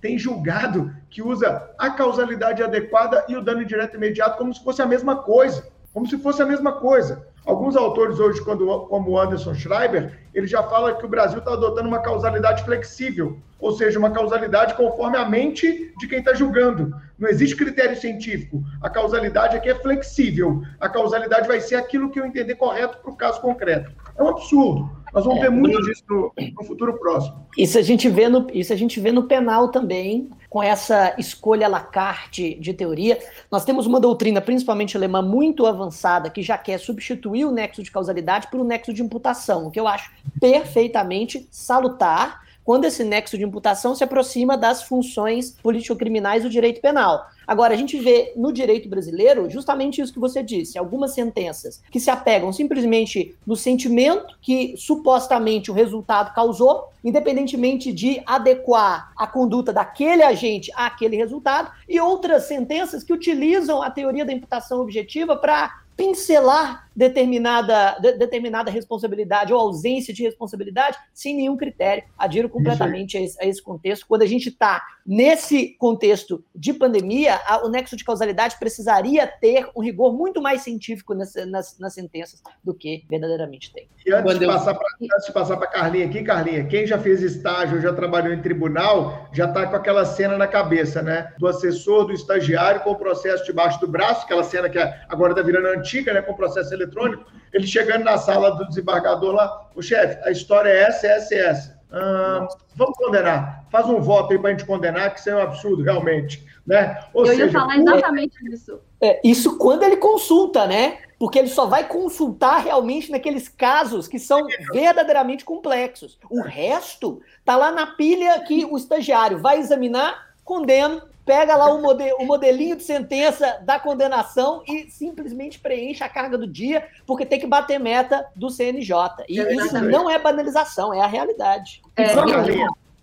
S1: tem julgado que usa a causalidade adequada e o dano direto e imediato como se fosse a mesma coisa. Como se fosse a mesma coisa. Alguns autores hoje, quando, como Anderson Schreiber, ele já fala que o Brasil está adotando uma causalidade flexível, ou seja, uma causalidade conforme a mente de quem está julgando. Não existe critério científico. A causalidade aqui é flexível. A causalidade vai ser aquilo que eu entender correto para o caso concreto. É um absurdo. Nós vamos é, ver muito disso no, no, futuro próximo.
S2: Isso a gente vê no, isso a gente vê no penal também, com essa escolha à la carte de teoria. Nós temos uma doutrina, principalmente alemã, muito avançada, que já quer substituir o nexo de causalidade por um nexo de imputação, o que eu acho perfeitamente salutar quando esse nexo de imputação se aproxima das funções político-criminais do direito penal. Agora, a gente vê no direito brasileiro justamente isso que você disse, algumas sentenças que se apegam simplesmente no sentimento que supostamente o resultado causou, independentemente de adequar a conduta daquele agente àquele resultado, e outras sentenças que utilizam a teoria da imputação objetiva para pincelar determinada, de, determinada responsabilidade ou ausência de responsabilidade sem nenhum critério. Adiro completamente a esse, a esse, contexto. Quando a gente está nesse contexto de pandemia, a, o nexo de causalidade precisaria ter um rigor muito mais científico nas, nas, nas sentenças do que verdadeiramente tem.
S1: E antes de, passar pra, antes de passar para a Carlinha aqui, Carlinha, quem já fez estágio, já trabalhou em tribunal, já está com aquela cena na cabeça, né? Do assessor, do estagiário com o processo debaixo do braço, aquela cena que agora está virando antiga, né? Com o processo eletrônico, ele chegando na sala do desembargador lá, o chefe, a história é essa, essa e essa. Ah, vamos condenar. Faz um voto aí para a gente condenar, que isso é um absurdo, realmente. Né?
S3: Ou Eu seja, ia falar exatamente isso.
S2: É, isso quando ele consulta, né? Porque ele só vai consultar realmente naqueles casos que são verdadeiramente complexos. O resto tá lá na pilha que o estagiário vai examinar, condena, pega lá o, model, o modelinho de sentença da condenação e simplesmente preenche a carga do dia, porque tem que bater meta do CNJ. E é isso não é banalização, é a realidade. É,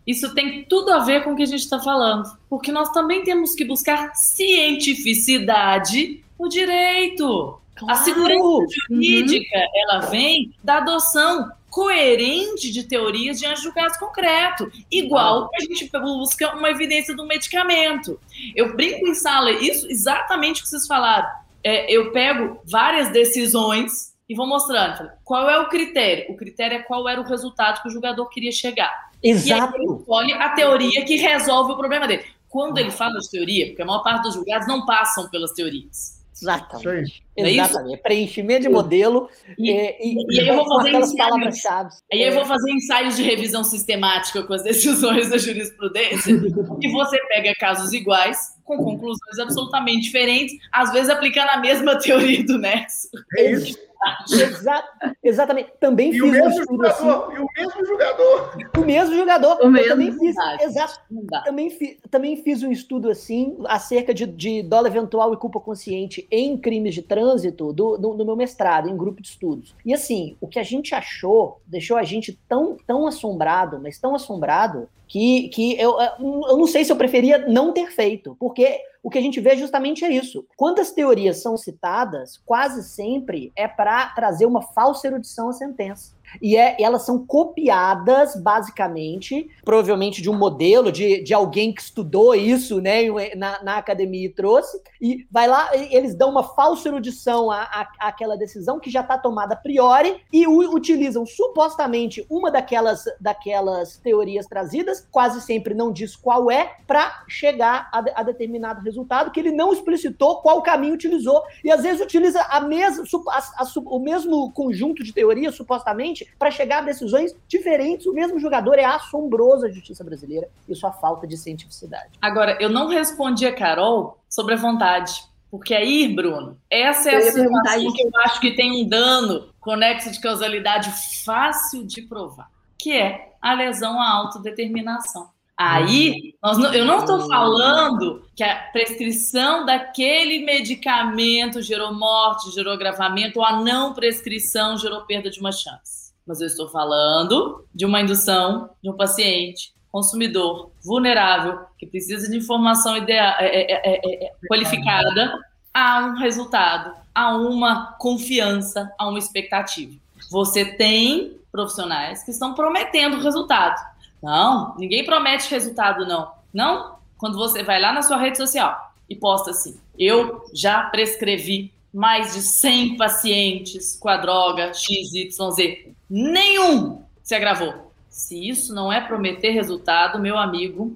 S4: isso tem tudo a ver com o que a gente está falando, porque nós também temos que buscar cientificidade no direito. Claro. A segurança jurídica, uhum. ela vem da adoção coerente de teorias diante do caso concreto, igual a gente busca uma evidência do medicamento. Eu brinco em sala, isso exatamente o que vocês falaram. É, eu pego várias decisões e vou mostrando qual é o critério. O critério é qual era o resultado que o julgador queria chegar.
S2: Exato.
S4: E aí ele escolhe a teoria que resolve o problema dele. Quando ele fala de teoria, porque a maior parte dos julgados não passam pelas teorias
S2: Exatamente. É Exatamente. É Preenchimento de modelo
S4: e,
S2: e,
S4: e, e aí eu vou fazer ensaios, Aí eu vou fazer ensaios de revisão sistemática com as decisões da jurisprudência e você pega casos iguais com conclusões absolutamente diferentes, às vezes aplicando a mesma teoria do Nexo.
S1: É isso.
S2: Exa exatamente. Também
S1: e
S2: fiz
S1: um estudo assim. E o mesmo jogador.
S2: O mesmo jogador. O mesmo. Também fiz, exato, também, fi, também fiz um estudo assim acerca de, de dólar eventual e culpa consciente em crimes de trânsito do, do, do, meu mestrado, em grupo de estudos. E assim, o que a gente achou deixou a gente tão, tão assombrado, mas tão assombrado, que, que eu, eu não sei se eu preferia não ter feito, porque o que a gente vê justamente é isso. Quantas teorias são citadas, quase sempre é para trazer uma falsa erudição à sentença e é, elas são copiadas, basicamente, provavelmente de um modelo, de, de alguém que estudou isso né, na, na academia e trouxe, e vai lá, eles dão uma falsa erudição à, à, àquela decisão que já está tomada a priori e utilizam supostamente uma daquelas, daquelas teorias trazidas, quase sempre não diz qual é, para chegar a, a, determinado resultado que ele não explicitou qual caminho utilizou, e às vezes utiliza a mesma, a, o mesmo conjunto de teorias, supostamente para chegar a decisões diferentes. O mesmo jogador é assombroso a justiça brasileira e sua falta de cientificidade.
S4: Agora, eu não respondi a Carol sobre a vontade. Porque aí, Bruno, essa é a situação que eu acho que tem um dano conexo de causalidade fácil de provar, que é a lesão à autodeterminação. Aí, nós não, eu não estou falando que a prescrição daquele medicamento gerou morte, gerou agravamento, ou a não prescrição gerou perda de uma chance mas eu estou falando de uma indução de um paciente consumidor vulnerável que precisa de informação ideal, é é, é, é, é, qualificada a um resultado, a uma confiança, a uma expectativa. Você tem profissionais que estão prometendo resultado. Não, ninguém promete resultado, não. Não, quando você vai lá na sua rede social e posta assim, eu já prescrevi mais de 100 pacientes com a droga XYZ nenhum se agravou. Se isso não é prometer resultado, meu amigo,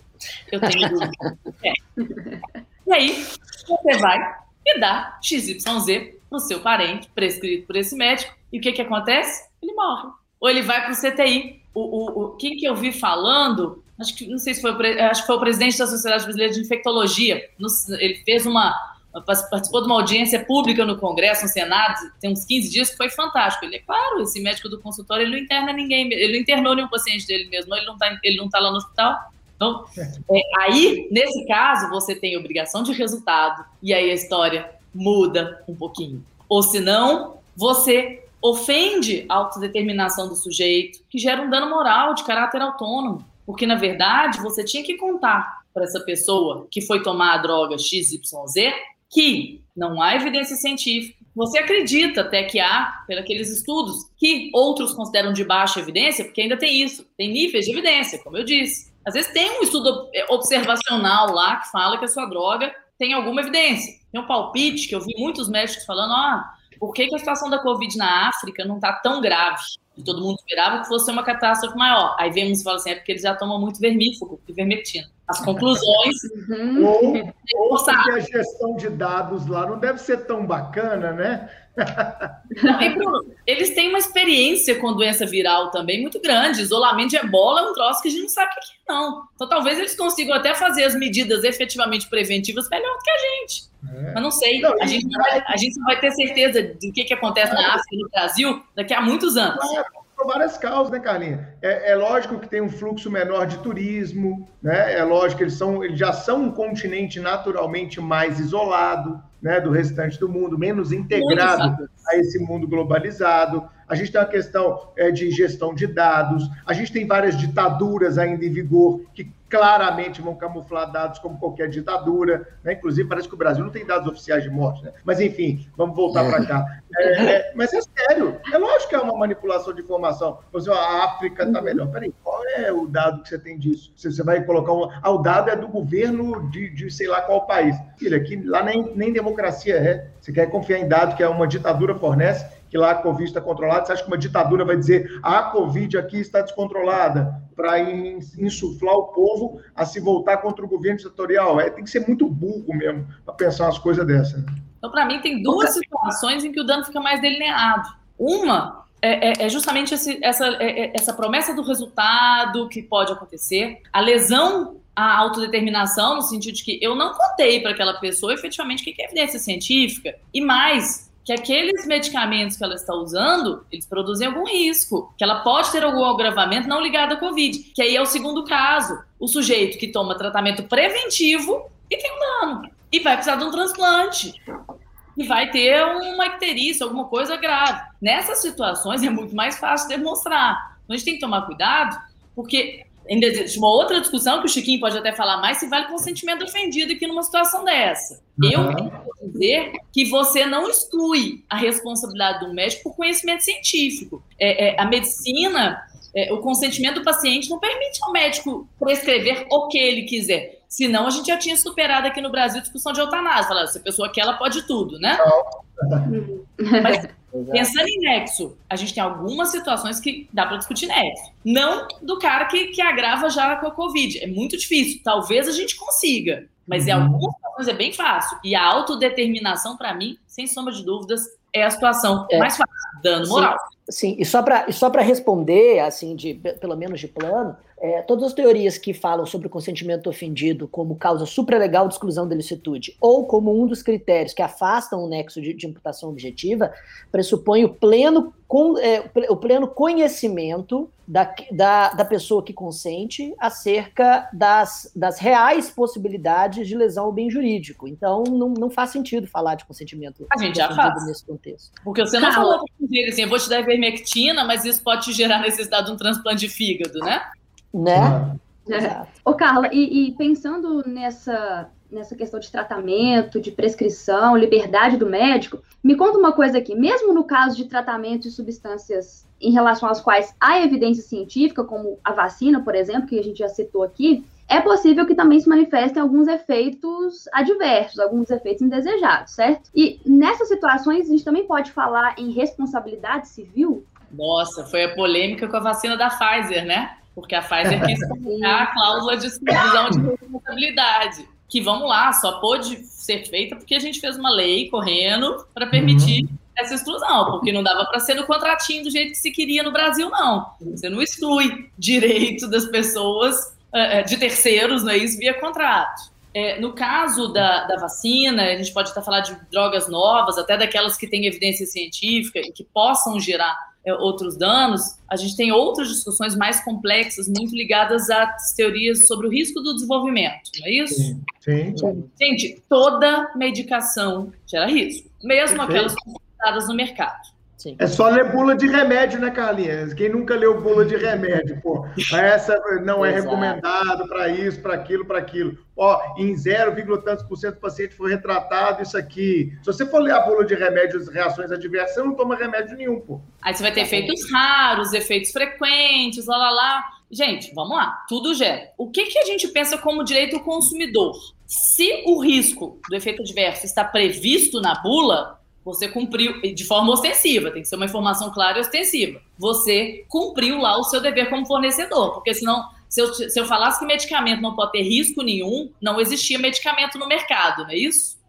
S4: eu tenho dúvida. É. E aí, você vai e dá XYZ para o seu parente, prescrito por esse médico, e o que, que acontece? Ele morre. Ou ele vai para o CTI. O, o, o, quem que eu vi falando, acho que não sei se foi, acho que foi o presidente da Sociedade Brasileira de Infectologia. ele fez uma, participou de uma audiência pública no Congresso, no Senado, tem uns 15 dias, que foi fantástico. Ele é claro, esse médico do consultório, ele não interna ninguém, ele não internou nenhum paciente dele mesmo, ele não está ele não tá lá no hospital. Então, é, aí, nesse caso, você tem obrigação de resultado, e aí a história muda um pouquinho. Ou senão, você ofende a autodeterminação do sujeito, que gera um dano moral de caráter autônomo. Porque, na verdade, você tinha que contar para essa pessoa que foi tomar a droga XYZ que não há evidência científica. Você acredita até que há, pelos estudos, que outros consideram de baixa evidência, porque ainda tem isso, tem níveis de evidência, como eu disse. Às vezes tem um estudo observacional lá que fala que a sua droga tem alguma evidência. Tem um palpite que eu vi muitos médicos falando, ah, por que, que a situação da Covid na África não está tão grave? E todo mundo esperava que fosse uma catástrofe maior. Aí vemos e fala assim, é porque eles já tomam muito vermífugo, vermectina as conclusões.
S1: Uhum. Ou, ou porque a gestão de dados lá não deve ser tão bacana, né?
S4: Não, Bruno, eles têm uma experiência com doença viral também muito grande. Isolamento de ebola é um troço que a gente não sabe o que é, não. Então talvez eles consigam até fazer as medidas efetivamente preventivas melhor do que a gente. É. Mas não sei. Não, a, gente vai, a gente vai ter certeza do que, que acontece na África e no Brasil daqui a muitos anos
S1: por várias causas, né, Carlinha? É, é, lógico que tem um fluxo menor de turismo, né? É lógico que eles, são, eles já são um continente naturalmente mais isolado né, do restante do mundo, menos integrado a esse mundo globalizado. A gente tem uma questão é, de gestão de dados, a gente tem várias ditaduras ainda em vigor que claramente vão camuflar dados como qualquer ditadura, né? Inclusive, parece que o Brasil não tem dados oficiais de morte, né? Mas, enfim, vamos voltar para cá. É, é, mas é sério, é lógico que é uma manipulação de informação. Você, a África está melhor. Peraí, qual é o dado que você tem disso? Você vai colocar um. Ah, o dado é do governo de, de sei lá qual país. Filha, aqui lá nem, nem democracia é. Você quer confiar em dado que é uma ditadura fornece? Que lá a Covid está controlada? Você acha que uma ditadura vai dizer a Covid aqui está descontrolada para insuflar o povo a se voltar contra o governo ditatorial? É, tem que ser muito burro mesmo para pensar umas coisas dessas. Né?
S4: Então, para mim, tem duas situações em que o dano fica mais delineado. Uma é, é, é justamente esse, essa, é, é, essa promessa do resultado que pode acontecer, a lesão à autodeterminação, no sentido de que eu não contei para aquela pessoa efetivamente o que é evidência científica, e mais, que aqueles medicamentos que ela está usando, eles produzem algum risco, que ela pode ter algum agravamento não ligado à Covid, que aí é o segundo caso, o sujeito que toma tratamento preventivo e tem um dano, e vai precisar de um transplante e vai ter uma icterícia, alguma coisa grave. Nessas situações é muito mais fácil demonstrar. Então a gente tem que tomar cuidado, porque uma outra discussão que o Chiquinho pode até falar mais se vale consentimento ofendido aqui numa situação dessa. Uhum. Eu tenho que dizer que você não exclui a responsabilidade do médico por conhecimento científico. É, é, a medicina, é, o consentimento do paciente não permite ao médico prescrever o que ele quiser. Senão a gente já tinha superado aqui no Brasil a discussão de eutanásia. Falar, essa pessoa aqui, ela pode tudo, né? Mas pensando em nexo, a gente tem algumas situações que dá para discutir nexo. Não do cara que, que agrava já com a Covid. É muito difícil. Talvez a gente consiga. Mas em uhum. algumas situações é bem fácil. E a autodeterminação, para mim, sem sombra de dúvidas, é a situação é. mais fácil. Dano moral.
S2: Sim, sim. e só para responder, assim, de, pelo menos de plano, é, todas as teorias que falam sobre o consentimento ofendido como causa supralegal de exclusão da licitude ou como um dos critérios que afastam o nexo de, de imputação objetiva, pressupõe o pleno, com, é, o pleno conhecimento da, da, da pessoa que consente acerca das, das reais possibilidades de lesão ao bem jurídico. Então, não, não faz sentido falar de consentimento
S4: a gente já faz. nesse contexto. Porque você não falou assim, eu vou te dar ivermectina, mas isso pode te gerar necessidade de um transplante de fígado, né?
S2: Né?
S3: É. Ô, Carla, e, e, pensando nessa, nessa questão de tratamento, de prescrição, liberdade do médico, me conta uma coisa aqui. Mesmo no caso de tratamento de substâncias em relação às quais há evidência científica, como a vacina, por exemplo, que a gente já citou aqui, é possível que também se manifestem alguns efeitos adversos, alguns efeitos indesejados, certo? E nessas situações, a gente também pode falar em responsabilidade civil?
S4: Nossa, foi a polêmica com a vacina da Pfizer, né? Porque a Pfizer quis colocar a cláusula de exclusão de responsabilidade, que vamos lá, só pôde ser feita porque a gente fez uma lei correndo para permitir uhum. essa exclusão, porque não dava para ser no contratinho do jeito que se queria no Brasil, não. Você não exclui direito das pessoas, eh, eh, de terceiros, não é isso, via contrato. É, no caso da, da vacina, a gente pode estar falando de drogas novas, até daquelas que têm evidência científica e que possam gerar outros danos, a gente tem outras discussões mais complexas, muito ligadas às teorias sobre o risco do desenvolvimento, não é isso?
S1: Sim. sim.
S4: Gente, toda medicação gera risco, mesmo Perfeito. aquelas consultadas no mercado.
S1: Sim. É só ler bula de remédio, né, Carlinhos? Quem nunca leu bula de remédio, pô? Essa não é recomendado para isso, para aquilo, para aquilo. Ó, em 0, tantos por cento do paciente foi retratado isso aqui. Se você for ler a bula de remédios, reações adversas, você não toma remédio nenhum, pô.
S4: Aí você vai ter efeitos raros, efeitos frequentes, lá, lá, lá. Gente, vamos lá, tudo gera. O que, que a gente pensa como direito do consumidor? Se o risco do efeito adverso está previsto na bula, você cumpriu, de forma ostensiva, tem que ser uma informação clara e ostensiva. Você cumpriu lá o seu dever como fornecedor, porque senão, se eu, se eu falasse que medicamento não pode ter risco nenhum, não existia medicamento no mercado, não é isso?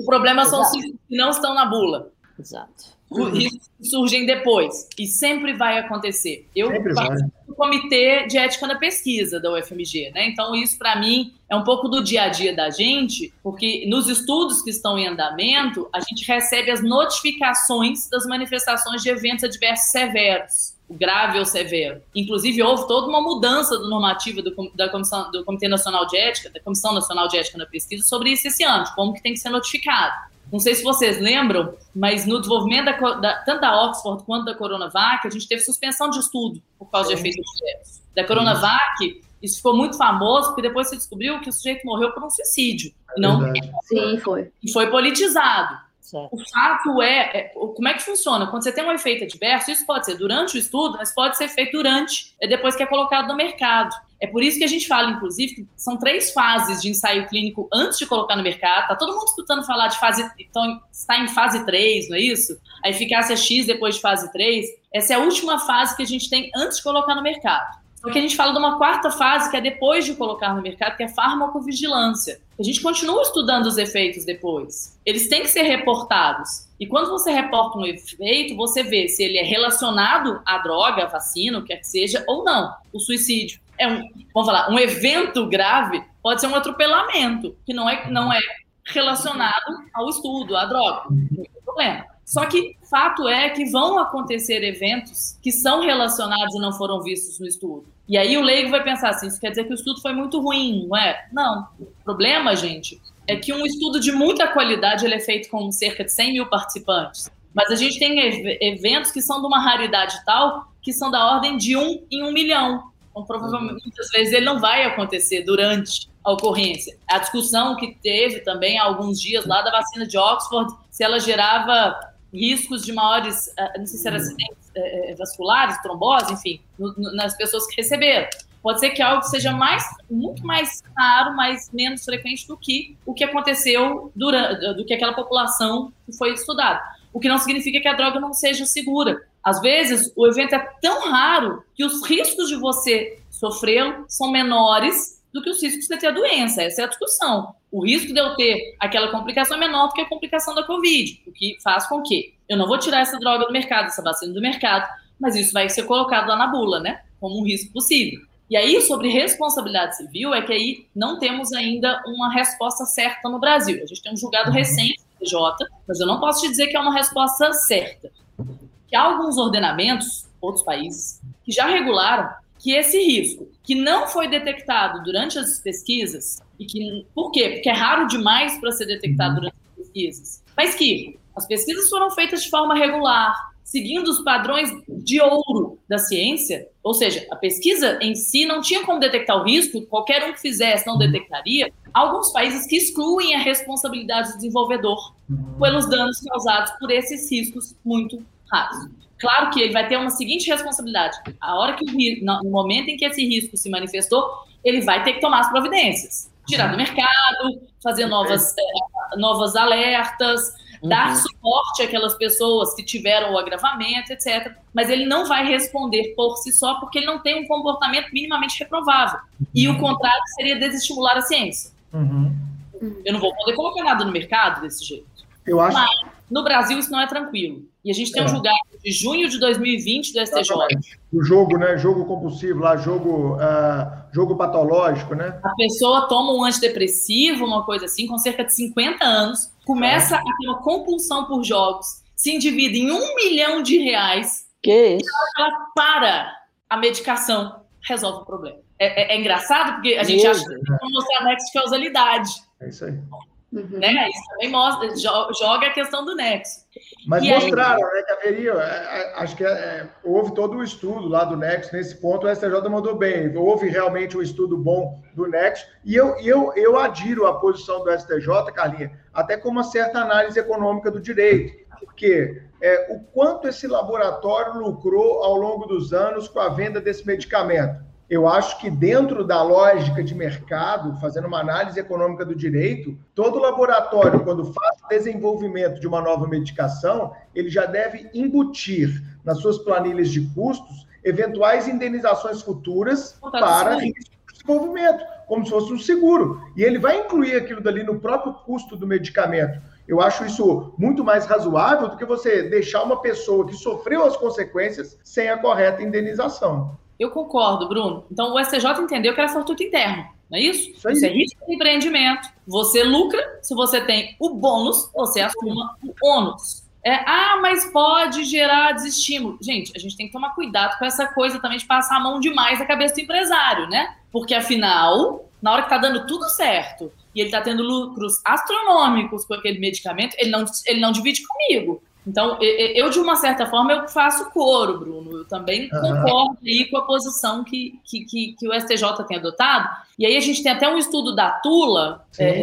S4: O problema são os que não estão na bula.
S2: Exato.
S4: Riscos surgem depois. E sempre vai acontecer. Eu participo do comitê de ética na pesquisa da UFMG, né? Então, isso, para mim, é um pouco do dia a dia da gente, porque nos estudos que estão em andamento, a gente recebe as notificações das manifestações de eventos adversos severos o grave ou severo. Inclusive, houve toda uma mudança do normativa do, da Comissão, do Comitê Nacional de Ética, da Comissão Nacional de Ética na Pesquisa, sobre isso esse ano, como que tem que ser notificado. Não sei se vocês lembram, mas no desenvolvimento da, da, tanto da Oxford quanto da Coronavac, a gente teve suspensão de estudo por causa Sim. de efeitos adversos. Da Coronavac, isso ficou muito famoso, porque depois se descobriu que o sujeito morreu por um suicídio. É não,
S3: Sim, foi.
S4: E foi politizado. Certo. O fato é, é, como é que funciona? Quando você tem um efeito adverso, isso pode ser durante o estudo, mas pode ser feito durante, é depois que é colocado no mercado. É por isso que a gente fala, inclusive, que são três fases de ensaio clínico antes de colocar no mercado. Tá todo mundo escutando falar de fase, então está em fase 3, não é isso? A eficácia X depois de fase 3. Essa é a última fase que a gente tem antes de colocar no mercado. Só que a gente fala de uma quarta fase, que é depois de colocar no mercado, que é farmacovigilância. A gente continua estudando os efeitos depois. Eles têm que ser reportados. E quando você reporta um efeito, você vê se ele é relacionado à droga, à vacina, o que quer que seja, ou não. O suicídio é um, vamos falar, um evento grave, pode ser um atropelamento, que não é, não é relacionado ao estudo, à droga. Não tem problema. Só que fato é que vão acontecer eventos que são relacionados e não foram vistos no estudo. E aí o leigo vai pensar assim, isso quer dizer que o estudo foi muito ruim, não é? Não. O problema, gente, é que um estudo de muita qualidade ele é feito com cerca de 100 mil participantes. Mas a gente tem eventos que são de uma raridade tal que são da ordem de um em um milhão. Então, provavelmente, muitas vezes, ele não vai acontecer durante a ocorrência. A discussão que teve também há alguns dias lá da vacina de Oxford, se ela gerava riscos de maiores, eh, não sei se era acidentes é, é, vasculares, trombose, enfim, no, no, nas pessoas que receberam. Pode ser que algo seja mais, muito mais raro, mas menos frequente do que o que aconteceu durante, do que aquela população que foi estudada. O que não significa que a droga não seja segura. Às vezes, o evento é tão raro que os riscos de você sofrê-lo são menores do que os riscos de ter a doença. Essa é a discussão. O risco de eu ter aquela complicação é menor do que a complicação da Covid, o que faz com que eu não vou tirar essa droga do mercado, essa vacina do mercado, mas isso vai ser colocado lá na bula, né? Como um risco possível. E aí, sobre responsabilidade civil, é que aí não temos ainda uma resposta certa no Brasil. A gente tem um julgado uhum. recente do TJ, mas eu não posso te dizer que é uma resposta certa. Que há alguns ordenamentos, outros países, que já regularam que esse risco, que não foi detectado durante as pesquisas, e que, por quê? Porque é raro demais para ser detectado uhum. durante as pesquisas, mas que as pesquisas foram feitas de forma regular, seguindo os padrões de ouro da ciência, ou seja, a pesquisa em si não tinha como detectar o risco, qualquer um que fizesse não detectaria. Há alguns países que excluem a responsabilidade do desenvolvedor pelos danos causados por esses riscos muito raros. Claro que ele vai ter uma seguinte responsabilidade: a hora que o, no momento em que esse risco se manifestou, ele vai ter que tomar as providências, tirar do mercado, fazer novas, é, novas alertas, uhum. dar suporte àquelas pessoas que tiveram o agravamento, etc. Mas ele não vai responder por si só, porque ele não tem um comportamento minimamente reprovável. E o uhum. contrário seria desestimular a ciência. Uhum. Eu não vou poder colocar nada no mercado desse jeito.
S1: Eu acho. Mas,
S4: no Brasil, isso não é tranquilo. E a gente tem é. um julgado de junho de 2020 do STJ.
S1: O jogo, né? Jogo compulsivo lá, jogo, uh, jogo patológico, né?
S4: A pessoa toma um antidepressivo, uma coisa assim, com cerca de 50 anos, começa é. a ter uma compulsão por jogos, se endivida em um milhão de reais.
S2: Que isso?
S4: E ela para a medicação, resolve o problema. É, é, é engraçado porque a gente acha que é mostrar anexo de causalidade.
S1: É isso aí.
S4: Uhum. Né? Isso também mostra, joga a questão do nexo.
S1: Mas e mostraram, aí... né, que haveria, é, é, acho que é, houve todo o um estudo lá do Nexo, nesse ponto o STJ mandou bem, houve realmente um estudo bom do Nexo, e eu, eu, eu adiro a posição do STJ, Carlinha, até com uma certa análise econômica do direito, porque é, o quanto esse laboratório lucrou ao longo dos anos com a venda desse medicamento eu acho que dentro da lógica de mercado, fazendo uma análise econômica do direito, todo laboratório, quando faz o desenvolvimento de uma nova medicação, ele já deve embutir nas suas planilhas de custos eventuais indenizações futuras para desenvolvimento, como se fosse um seguro. E ele vai incluir aquilo dali no próprio custo do medicamento. Eu acho isso muito mais razoável do que você deixar uma pessoa que sofreu as consequências sem a correta indenização.
S4: Eu concordo, Bruno. Então o STJ entendeu que era fortuito interno, não é isso? Isso, isso é risco de empreendimento. Você lucra se você tem o bônus, você assuma o ônus. É, ah, mas pode gerar desestímulo. Gente, a gente tem que tomar cuidado com essa coisa também de passar a mão demais na cabeça do empresário, né? Porque afinal, na hora que tá dando tudo certo e ele tá tendo lucros astronômicos com aquele medicamento, ele não, ele não divide comigo. Então, eu, de uma certa forma, eu faço coro, Bruno. Eu também uhum. concordo aí com a posição que, que, que, que, o STJ tem adotado. E aí a gente tem até um estudo da Tula, é,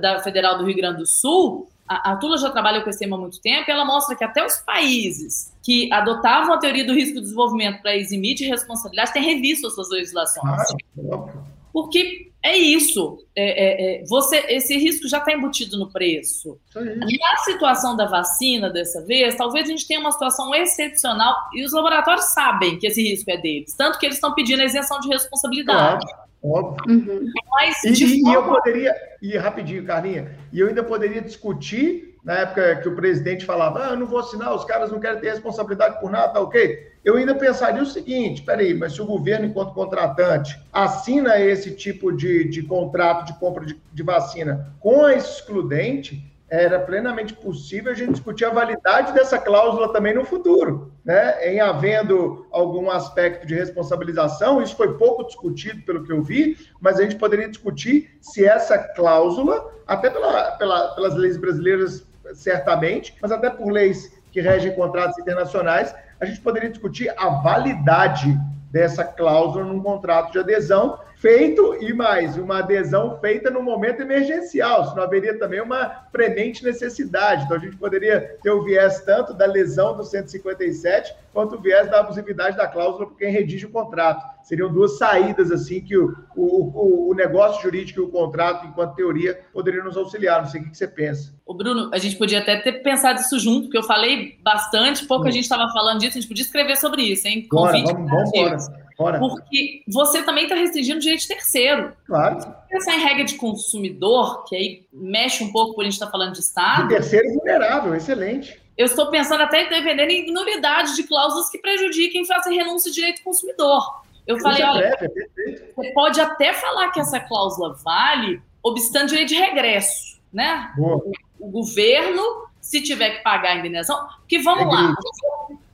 S4: da Federal do Rio Grande do Sul, a, a Tula já trabalha com esse tema há muito tempo, e ela mostra que até os países que adotavam a teoria do risco do desenvolvimento para eximir de responsabilidade têm revisto as suas legislações. Ah, Porque é isso. É, é, é, você, esse risco já está embutido no preço. Na situação da vacina dessa vez, talvez a gente tenha uma situação excepcional e os laboratórios sabem que esse risco é deles, tanto que eles estão pedindo a isenção de responsabilidade. Claro.
S1: Óbvio. Uhum. Mas, e, forma... e, eu poderia, e rapidinho, Carlinha, e eu ainda poderia discutir, na época que o presidente falava, ah, eu não vou assinar, os caras não querem ter responsabilidade por nada, tá ok? Eu ainda pensaria o seguinte, peraí, mas se o governo, enquanto contratante, assina esse tipo de, de contrato de compra de, de vacina com a excludente, era plenamente possível a gente discutir a validade dessa cláusula também no futuro, né? Em havendo algum aspecto de responsabilização, isso foi pouco discutido pelo que eu vi, mas a gente poderia discutir se essa cláusula, até pela, pela, pelas leis brasileiras certamente, mas até por leis que regem contratos internacionais, a gente poderia discutir a validade dessa cláusula num contrato de adesão, feito e mais, uma adesão feita no momento emergencial, senão haveria também uma premente necessidade. Então a gente poderia ter o viés tanto da lesão do 157 quanto o viés da abusividade da cláusula por quem redige o contrato. Seriam duas saídas assim que o, o, o negócio jurídico e o contrato, enquanto teoria, poderiam nos auxiliar. Não sei o que você pensa.
S4: O Bruno, a gente podia até ter pensado isso junto, porque eu falei bastante, pouco a gente estava falando disso, a gente podia escrever sobre isso, hein?
S1: Bora, vamos, vamos embora.
S4: Porque você também está restringindo o direito de terceiro.
S1: Claro.
S4: Se pensar em regra de consumidor, que aí mexe um pouco por a gente estar tá falando de Estado.
S1: De terceiro vulnerável, excelente.
S4: Eu estou pensando até em defender em nulidade de cláusulas que prejudiquem faça renúncia de direito do consumidor. Eu falei, olha, é você pode até falar que essa cláusula vale, obstante direito de regresso, né? Boa. O, o governo, se tiver que pagar a indenização, que vamos é lá,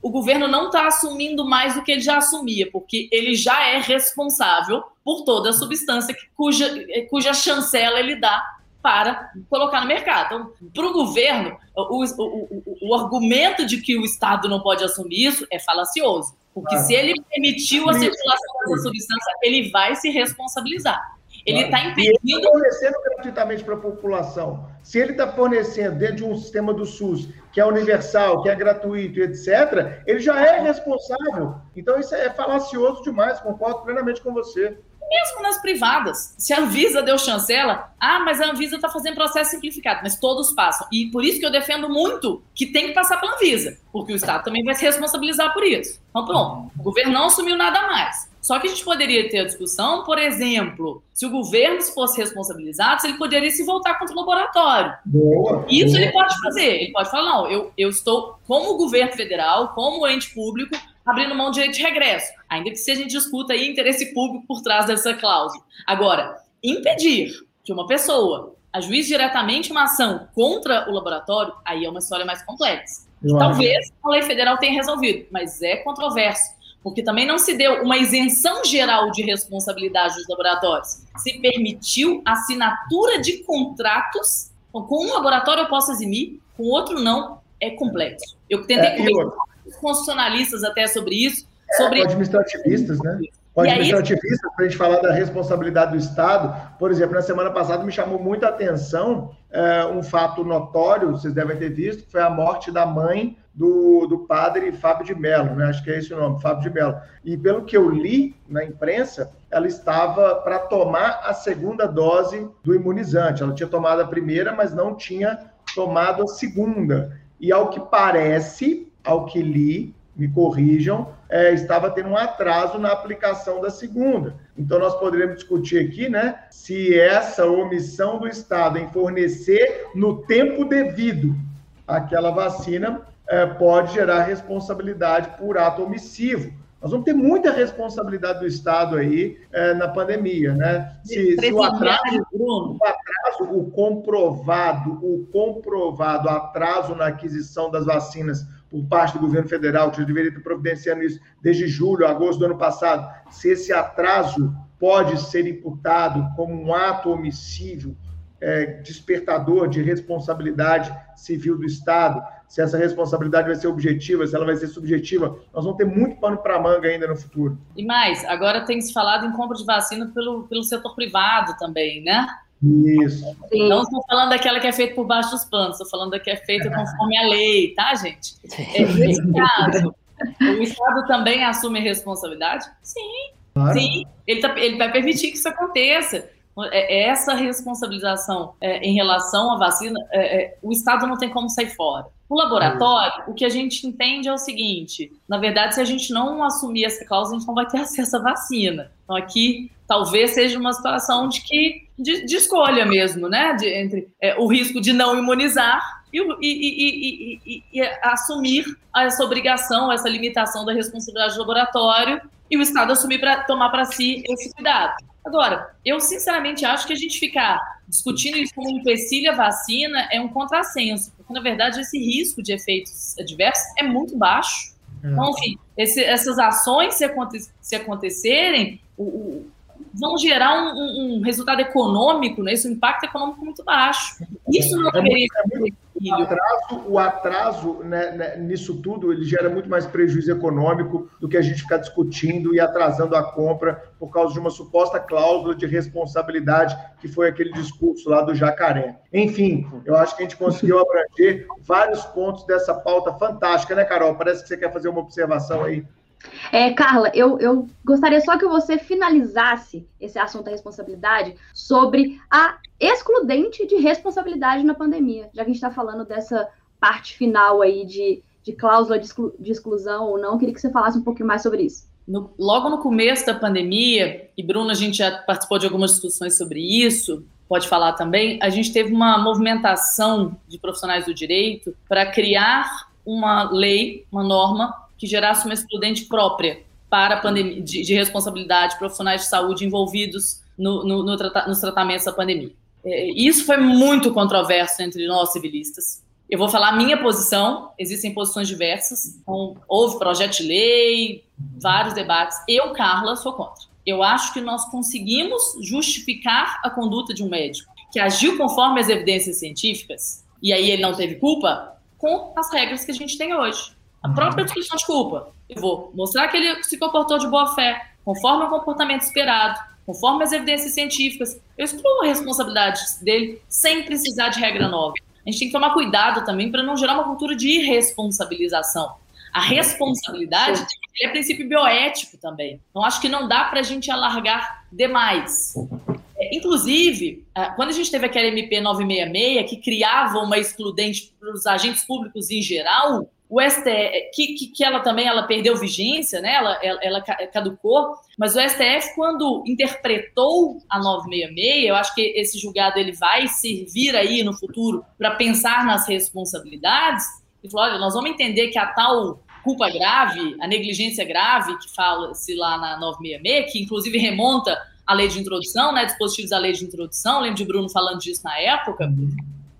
S4: o governo não está assumindo mais do que ele já assumia, porque ele já é responsável por toda a substância que, cuja, cuja chancela ele dá para colocar no mercado. Então, para o governo, o, o, o, argumento de que o Estado não pode assumir isso é falacioso. Porque ah. se ele permitiu a circulação dessa substância, ele vai se responsabilizar. Ele está impedindo.
S1: Ele está fornecendo gratuitamente para a população. Se ele está fornecendo dentro de um sistema do SUS que é universal, que é gratuito, etc., ele já é responsável. Então, isso é falacioso demais, concordo plenamente com você.
S4: Mesmo nas privadas. Se a Anvisa deu chancela, ah, mas a Anvisa está fazendo processo simplificado, mas todos passam. E por isso que eu defendo muito que tem que passar pela Anvisa, porque o Estado também vai se responsabilizar por isso. Então, pronto, o governo não assumiu nada mais. Só que a gente poderia ter a discussão, por exemplo, se o governo fosse responsabilizado, se ele poderia se voltar contra o laboratório.
S1: Boa,
S4: Isso
S1: boa.
S4: ele pode fazer. Ele pode falar, não, eu, eu estou, como governo federal, como ente público, abrindo mão de direito de regresso. Ainda que se a gente discuta aí interesse público por trás dessa cláusula. Agora, impedir que uma pessoa ajuize diretamente uma ação contra o laboratório, aí é uma história mais complexa. Talvez a lei federal tenha resolvido, mas é controverso porque também não se deu uma isenção geral de responsabilidade dos laboratórios. Se permitiu assinatura de contratos. Com um laboratório eu posso eximir, com outro não. É complexo. Eu tentei é, conversar com os constitucionalistas até sobre isso. É, sobre...
S1: Administrativistas, né? O administrativista, para a gente falar da responsabilidade do Estado, por exemplo, na semana passada me chamou muita atenção é, um fato notório, vocês devem ter visto, foi a morte da mãe do, do padre Fábio de Mello, né? acho que é esse o nome, Fábio de Mello. E pelo que eu li na imprensa, ela estava para tomar a segunda dose do imunizante. Ela tinha tomado a primeira, mas não tinha tomado a segunda. E ao que parece, ao que li, me corrijam, é, estava tendo um atraso na aplicação da segunda. Então, nós poderíamos discutir aqui, né, se essa omissão do Estado em fornecer no tempo devido aquela vacina é, pode gerar responsabilidade por ato omissivo. Nós vamos ter muita responsabilidade do Estado aí é, na pandemia, né? Se, se o, atraso, o atraso, o comprovado, o comprovado atraso na aquisição das vacinas por parte do governo federal, que já deveria ter providenciado isso desde julho, agosto do ano passado, se esse atraso pode ser imputado como um ato omissivo, é, despertador de responsabilidade civil do Estado, se essa responsabilidade vai ser objetiva, se ela vai ser subjetiva, nós vamos ter muito pano para manga ainda no futuro.
S4: E mais, agora tem se falado em compra de vacina pelo, pelo setor privado também, né?
S1: Isso.
S4: Sim. Não estou falando daquela que é feita por baixo dos panos, estou falando da que é feita conforme a lei, tá, gente? É, nesse caso, o Estado também assume responsabilidade? Sim. Claro. Sim, ele, tá, ele vai permitir que isso aconteça. É, é essa responsabilização é, em relação à vacina, é, é, o Estado não tem como sair fora. O laboratório, o que a gente entende é o seguinte: na verdade, se a gente não assumir essa causa, a gente não vai ter acesso à vacina. Então, aqui talvez seja uma situação de que de, de escolha mesmo, né? De, entre é, o risco de não imunizar e, e, e, e, assumir essa obrigação, essa limitação da responsabilidade do laboratório e o Estado assumir para tomar para si esse cuidado. Agora, eu sinceramente acho que a gente ficar discutindo isso como um empecilho a vacina é um contrassenso, porque na verdade esse risco de efeitos adversos é muito baixo. É. Então, enfim, esse, essas ações, se, aconte, se acontecerem, o, o, vão gerar um, um, um, resultado econômico, né? Esse impacto econômico muito baixo. Isso não é deveria
S1: o atraso, o atraso né, né, nisso tudo ele gera muito mais prejuízo econômico do que a gente ficar discutindo e atrasando a compra por causa de uma suposta cláusula de responsabilidade que foi aquele discurso lá do jacaré. Enfim, eu acho que a gente conseguiu abranger vários pontos dessa pauta fantástica, né, Carol? Parece que você quer fazer uma observação aí.
S3: É, Carla, eu, eu gostaria só que você finalizasse esse assunto da responsabilidade sobre a excludente de responsabilidade na pandemia, já que a gente está falando dessa parte final aí de, de cláusula de, exclu, de exclusão ou não, queria que você falasse um pouquinho mais sobre isso.
S4: No, logo no começo da pandemia, e Bruno, a gente já participou de algumas discussões sobre isso, pode falar também, a gente teve uma movimentação de profissionais do direito para criar uma lei, uma norma que gerasse uma excludente própria para pandemia, de, de responsabilidade, profissionais de saúde envolvidos no, no, no trata, nos tratamentos da pandemia. É, isso foi muito controverso entre nós civilistas. Eu vou falar a minha posição, existem posições diversas, então, houve projeto de lei, vários debates. Eu, Carla, sou contra. Eu acho que nós conseguimos justificar a conduta de um médico que agiu conforme as evidências científicas, e aí ele não teve culpa, com as regras que a gente tem hoje. A própria discussão de culpa. Eu vou mostrar que ele se comportou de boa fé, conforme o comportamento esperado, conforme as evidências científicas. Eu excluo a responsabilidade dele sem precisar de regra nova. A gente tem que tomar cuidado também para não gerar uma cultura de irresponsabilização. A responsabilidade é princípio bioético também. Então, acho que não dá para a gente alargar demais. É, inclusive, quando a gente teve aquela MP 966, que criava uma excludente para os agentes públicos em geral, o STF, que, que, que, ela também ela perdeu vigência, né? ela, ela, ela, caducou, mas o STF, quando interpretou a 966, eu acho que esse julgado ele vai servir aí no futuro para pensar nas responsabilidades, e falou: olha, nós vamos entender que a tal culpa grave, a negligência grave, que fala-se lá na 966, que inclusive remonta à lei de introdução, né? Dispositivos da lei de introdução, lembro de Bruno falando disso na época.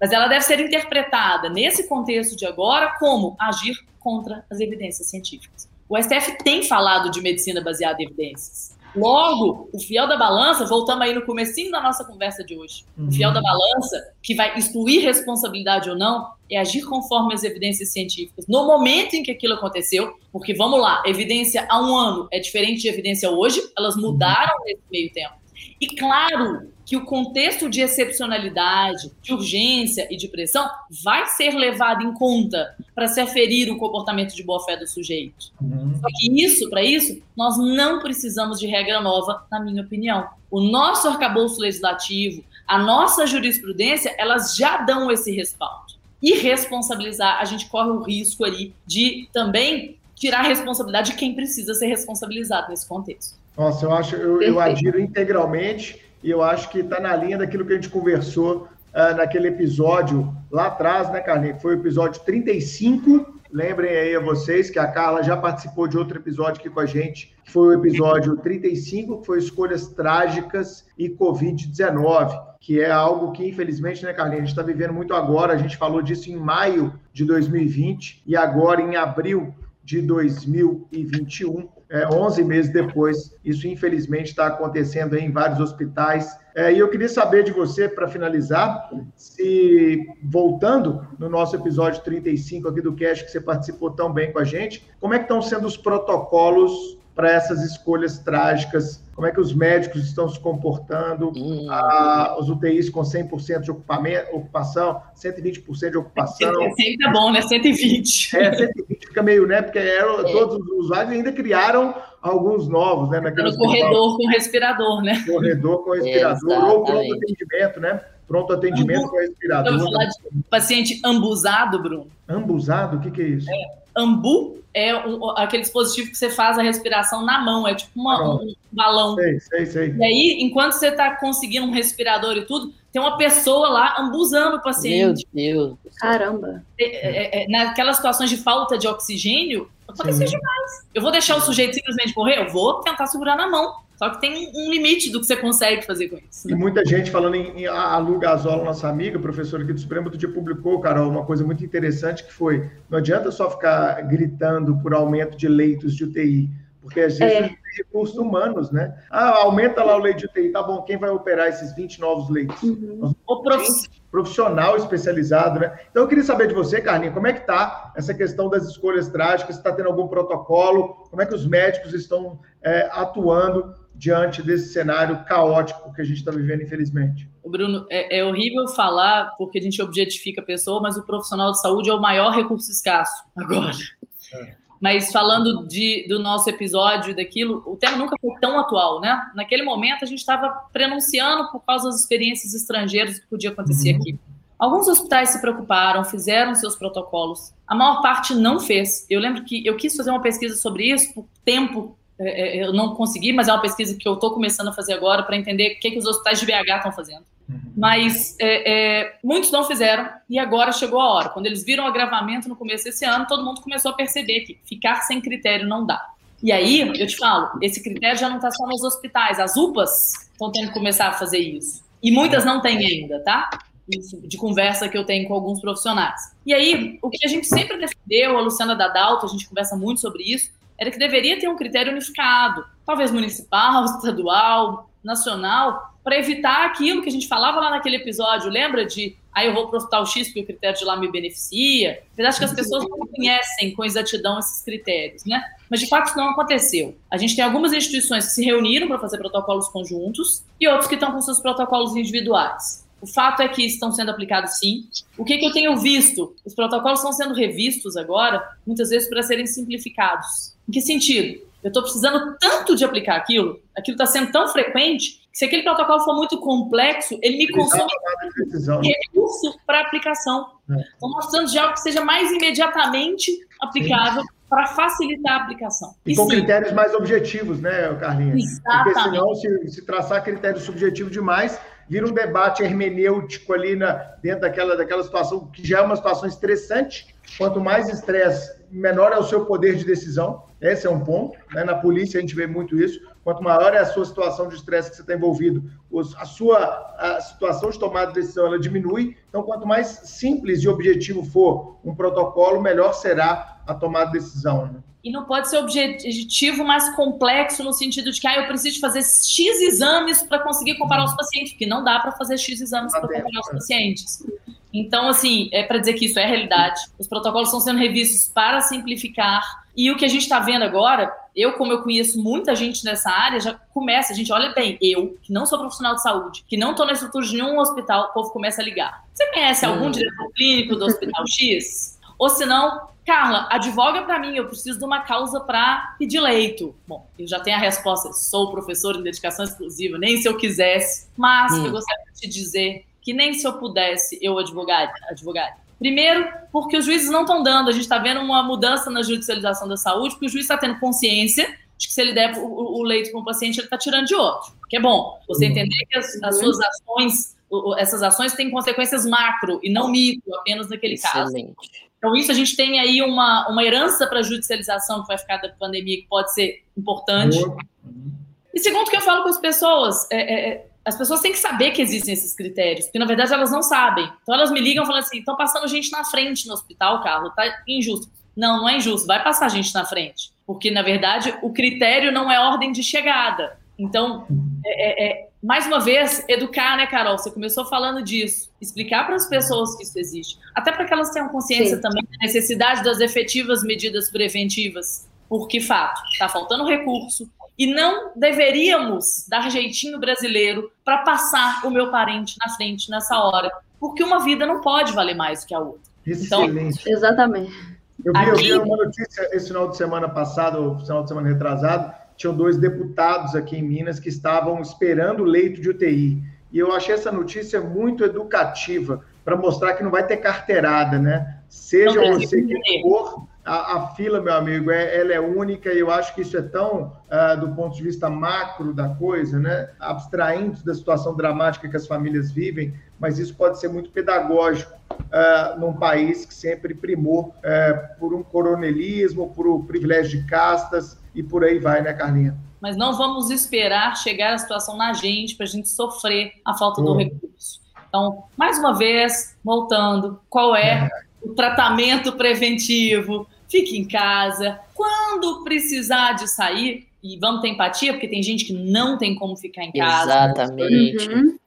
S4: Mas ela deve ser interpretada nesse contexto de agora como agir contra as evidências científicas. O STF tem falado de medicina baseada em evidências. Logo, o fiel da balança, voltamos aí no comecinho da nossa conversa de hoje, uhum. o fiel da balança, que vai excluir responsabilidade ou não, é agir conforme as evidências científicas. No momento em que aquilo aconteceu, porque vamos lá, evidência há um ano é diferente de evidência hoje, elas mudaram nesse meio tempo. E claro que o contexto de excepcionalidade, de urgência e de pressão vai ser levado em conta para se aferir o comportamento de boa-fé do sujeito. Uhum. Só que isso, para isso, nós não precisamos de regra nova, na minha opinião. O nosso arcabouço legislativo, a nossa jurisprudência, elas já dão esse respaldo. E responsabilizar, a gente corre o risco ali de também tirar a responsabilidade de quem precisa ser responsabilizado nesse contexto.
S1: Nossa, eu acho, eu, eu adiro integralmente e eu acho que está na linha daquilo que a gente conversou uh, naquele episódio lá atrás, né, Carlinhos? Foi o episódio 35. Lembrem aí a vocês que a Carla já participou de outro episódio aqui com a gente, que foi o episódio 35, que foi Escolhas Trágicas e Covid-19, que é algo que, infelizmente, né, Carlinhos, a gente está vivendo muito agora. A gente falou disso em maio de 2020 e agora em abril de 2021 é, 11 meses depois. Isso, infelizmente, está acontecendo em vários hospitais. É, e eu queria saber de você, para finalizar, se, voltando no nosso episódio 35 aqui do Cash, que você participou tão bem com a gente, como é que estão sendo os protocolos para essas escolhas trágicas? Como é que os médicos estão se comportando? Hum. Ah, os UTIs com 100% de ocupação, 120% de ocupação.
S4: 100 tá bom, né? 120.
S1: É, 120 fica meio, né? Porque eram, é. todos os usuários ainda criaram alguns novos, né?
S4: No corredor com respirador, né?
S1: Corredor com respirador, Exatamente. ou pronto atendimento, né? Pronto atendimento Ambu... com respirador. Eu vou falar
S4: de paciente ambusado, Bruno.
S1: Ambusado? O que, que é isso?
S4: É, ambu é um, aquele dispositivo que você faz a respiração na mão, é tipo uma, um balão.
S1: Sei, sei, sei.
S4: E aí, enquanto você está conseguindo um respirador e tudo, tem uma pessoa lá ambusando o paciente.
S2: Meu Deus.
S3: Caramba.
S4: É, é, é, naquelas situações de falta de oxigênio, acontece demais. Eu vou deixar o sujeito simplesmente morrer? Eu vou tentar segurar na mão. Só que tem um limite do que você consegue fazer com isso.
S1: E muita gente falando em, em a Lu Gasol, nossa amiga, professora aqui do Supremo, outro dia publicou, Carol, uma coisa muito interessante que foi, não adianta só ficar gritando por aumento de leitos de UTI, porque às vezes é. tem recursos humanos, né? Ah, aumenta lá o leito de UTI, tá bom, quem vai operar esses 20 novos leitos? Uhum. O profissional especializado, né? Então eu queria saber de você, Carlinhos, como é que tá essa questão das escolhas trágicas? Está tendo algum protocolo? Como é que os médicos estão é, atuando diante desse cenário caótico que a gente está vivendo, infelizmente.
S4: Bruno, é, é, horrível falar porque a gente objetifica a pessoa, mas o profissional de saúde é o maior recurso escasso agora. É. Mas falando de, do nosso episódio e daquilo, o tema nunca foi tão atual, né? Naquele momento a gente estava prenunciando por causa das experiências estrangeiras que podia acontecer uhum. aqui. Alguns hospitais se preocuparam, fizeram seus protocolos. A maior parte não fez. Eu lembro que eu quis fazer uma pesquisa sobre isso por tempo é, é, eu não consegui, mas é uma pesquisa que eu estou começando a fazer agora para entender o que, que os hospitais de BH estão fazendo. Uhum. Mas é, é, muitos não fizeram e agora chegou a hora. Quando eles viram o agravamento no começo desse ano, todo mundo começou a perceber que ficar sem critério não dá. E aí, eu te falo, esse critério já não está só nos hospitais, as UPAs estão tendo que começar a fazer isso. E muitas não têm ainda, tá? Isso, de conversa que eu tenho com alguns profissionais. E aí, o que a gente sempre defendeu, a Luciana Dadalto, a gente conversa muito sobre isso, era que deveria ter um critério unificado, talvez municipal, estadual, nacional, para evitar aquilo que a gente falava lá naquele episódio, lembra de aí ah, eu vou para o hospital X porque o critério de lá me beneficia. Eu acho que as pessoas não conhecem com exatidão esses critérios, né? Mas de fato isso não aconteceu. A gente tem algumas instituições que se reuniram para fazer protocolos conjuntos e outros que estão com seus protocolos individuais. O fato é que estão sendo aplicados sim. O que, que eu tenho visto? Os protocolos estão sendo revistos agora, muitas vezes para serem simplificados. Em que sentido? Eu estou precisando tanto de aplicar aquilo, aquilo está sendo tão frequente, que se aquele protocolo for muito complexo, ele me consome recurso para aplicação. É. Então, nós precisamos de algo que seja mais imediatamente aplicável para facilitar a aplicação.
S1: E, e com sim. critérios mais objetivos, né, Carlinhos? Exatamente. Porque senão, se, se traçar critérios subjetivos demais, vira um debate hermenêutico ali na, dentro daquela, daquela situação, que já é uma situação estressante. Quanto mais estresse, menor é o seu poder de decisão. Esse é um ponto. Né? Na polícia a gente vê muito isso. Quanto maior é a sua situação de estresse que você está envolvido, a sua a situação de tomada de decisão ela diminui. Então, quanto mais simples e objetivo for um protocolo, melhor será a tomada de decisão. Né?
S4: E não pode ser objetivo mais complexo no sentido de que ah, eu preciso fazer X exames para conseguir comparar os pacientes, porque não dá para fazer X exames para comparar os pacientes. Então, assim, é para dizer que isso é realidade. Os protocolos estão sendo revistos para simplificar. E o que a gente está vendo agora, eu, como eu conheço muita gente nessa área, já começa, a gente olha bem, eu, que não sou profissional de saúde, que não estou na estrutura de nenhum hospital, o povo começa a ligar. Você conhece algum hum. diretor clínico do hospital X? Ou se não, Carla, advoga para mim, eu preciso de uma causa para pedir leito. Bom, eu já tenho a resposta, sou professor em dedicação exclusiva, nem se eu quisesse, mas hum. eu gostaria de te dizer que nem se eu pudesse eu advogar. advogar. Primeiro, porque os juízes não estão dando, a gente está vendo uma mudança na judicialização da saúde, porque o juiz está tendo consciência de que se ele der o, o leito para um paciente, ele está tirando de outro. Que é bom você uhum. entender que as, as suas ações, essas ações têm consequências macro e não micro, apenas naquele Excelente. caso. Então, isso a gente tem aí uma, uma herança para a judicialização que vai ficar da pandemia, que pode ser importante. E segundo que eu falo com as pessoas, é, é, é as pessoas têm que saber que existem esses critérios, porque na verdade elas não sabem. Então elas me ligam falando assim: estão passando gente na frente no hospital, Carlos, tá injusto. Não, não é injusto, vai passar gente na frente. Porque, na verdade, o critério não é ordem de chegada. Então, é, é, é, mais uma vez, educar, né, Carol? Você começou falando disso. Explicar para as pessoas que isso existe. Até para que elas tenham consciência Sim. também da necessidade das efetivas medidas preventivas porque, fato, está faltando recurso, e não deveríamos dar jeitinho brasileiro para passar o meu parente na frente nessa hora, porque uma vida não pode valer mais que a outra.
S1: Excelente.
S3: Então, exatamente.
S1: Eu vi, Aqui... eu vi uma notícia esse final de semana passado, final de semana retrasado, tinham dois deputados aqui em Minas que estavam esperando leito de UTI. E eu achei essa notícia muito educativa para mostrar que não vai ter carteirada, né? Seja você que for, a, a, fila, meu amigo, é, ela é única e eu acho que isso é tão, uh, do ponto de vista macro da coisa, né? Abstraindo da situação dramática que as famílias vivem, mas isso pode ser muito pedagógico uh, num país que sempre primou uh, por um coronelismo, por um privilégio de castas e por aí vai, né, Carlinha?
S4: Mas não vamos esperar chegar a situação na gente para a gente sofrer a falta do recurso. Então, mais uma vez, voltando, qual é, é o tratamento preventivo? fique em casa. Quando precisar de sair, e vamos ter empatia, porque tem gente que não tem como ficar em casa.
S2: Exatamente. Uhum.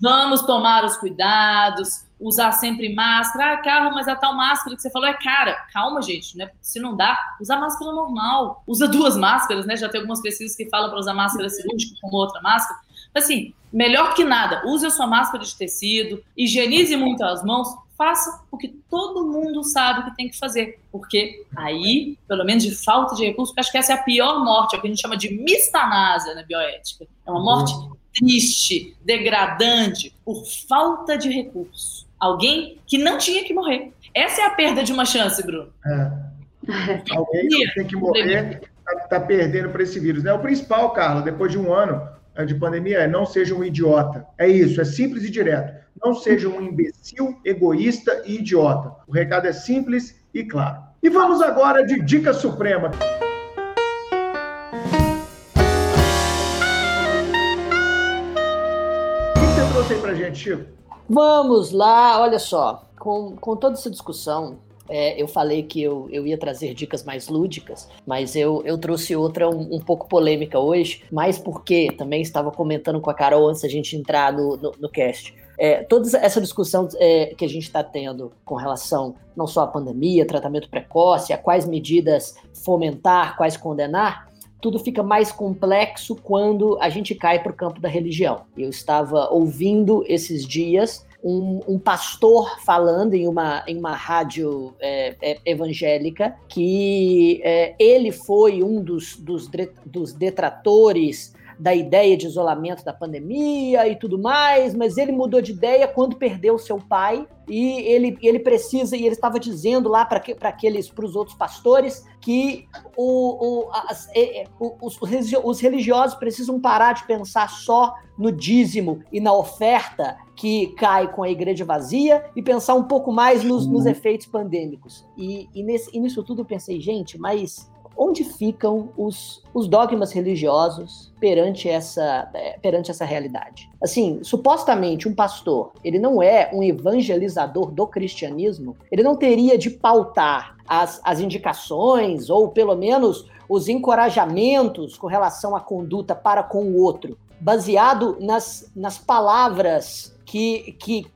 S4: Vamos tomar os cuidados, usar sempre máscara. Ah, Carla, mas a tal máscara que você falou é cara. Calma, gente, né? Se não dá, usa máscara normal. Usa duas máscaras, né? Já tem algumas pesquisas que falam para usar máscara cirúrgica como outra máscara. Assim, melhor que nada, use a sua máscara de tecido, higienize muito as mãos, faça o que todo mundo sabe que tem que fazer. Porque aí, pelo menos de falta de recursos, acho que essa é a pior morte, é o que a gente chama de mistanásia na bioética. É uma morte triste, degradante, por falta de recursos. Alguém que não tinha que morrer. Essa é a perda de uma chance, Bruno. É.
S1: Alguém que tem que morrer está tá perdendo para esse vírus. Né? O principal, Carlos, depois de um ano de pandemia, é não seja um idiota. É isso, é simples e direto. Não seja um imbecil, egoísta e idiota. O recado é simples e claro. E vamos agora de dica suprema. O que você trouxe aí pra gente, Chico?
S2: Vamos lá, olha só. Com, com toda essa discussão, é, eu falei que eu, eu ia trazer dicas mais lúdicas, mas eu, eu trouxe outra um, um pouco polêmica hoje, mais porque também estava comentando com a Carol antes da gente entrar no, no, no cast. É, toda essa discussão é, que a gente está tendo com relação não só à pandemia, tratamento precoce, a quais medidas fomentar, quais condenar, tudo fica mais complexo quando a gente cai para o campo da religião. Eu estava ouvindo esses dias um, um, pastor falando em uma, em uma rádio é, é, evangélica que é, ele foi um dos, dos, dos detratores da ideia de isolamento da pandemia e tudo mais, mas ele mudou de ideia quando perdeu seu pai e ele, ele precisa, e ele estava dizendo lá para aqueles, para os outros pastores, que o, o, as, os, os religiosos precisam parar de pensar só no dízimo e na oferta que cai com a igreja vazia e pensar um pouco mais nos, nos efeitos pandêmicos. E, e, nesse, e nisso tudo eu pensei, gente, mas onde ficam os, os dogmas religiosos perante essa, é, perante essa realidade. Assim, supostamente um pastor, ele não é um evangelizador do cristianismo, ele não teria de pautar as, as indicações ou pelo menos os encorajamentos com relação à conduta para com o outro, baseado nas, nas palavras que, que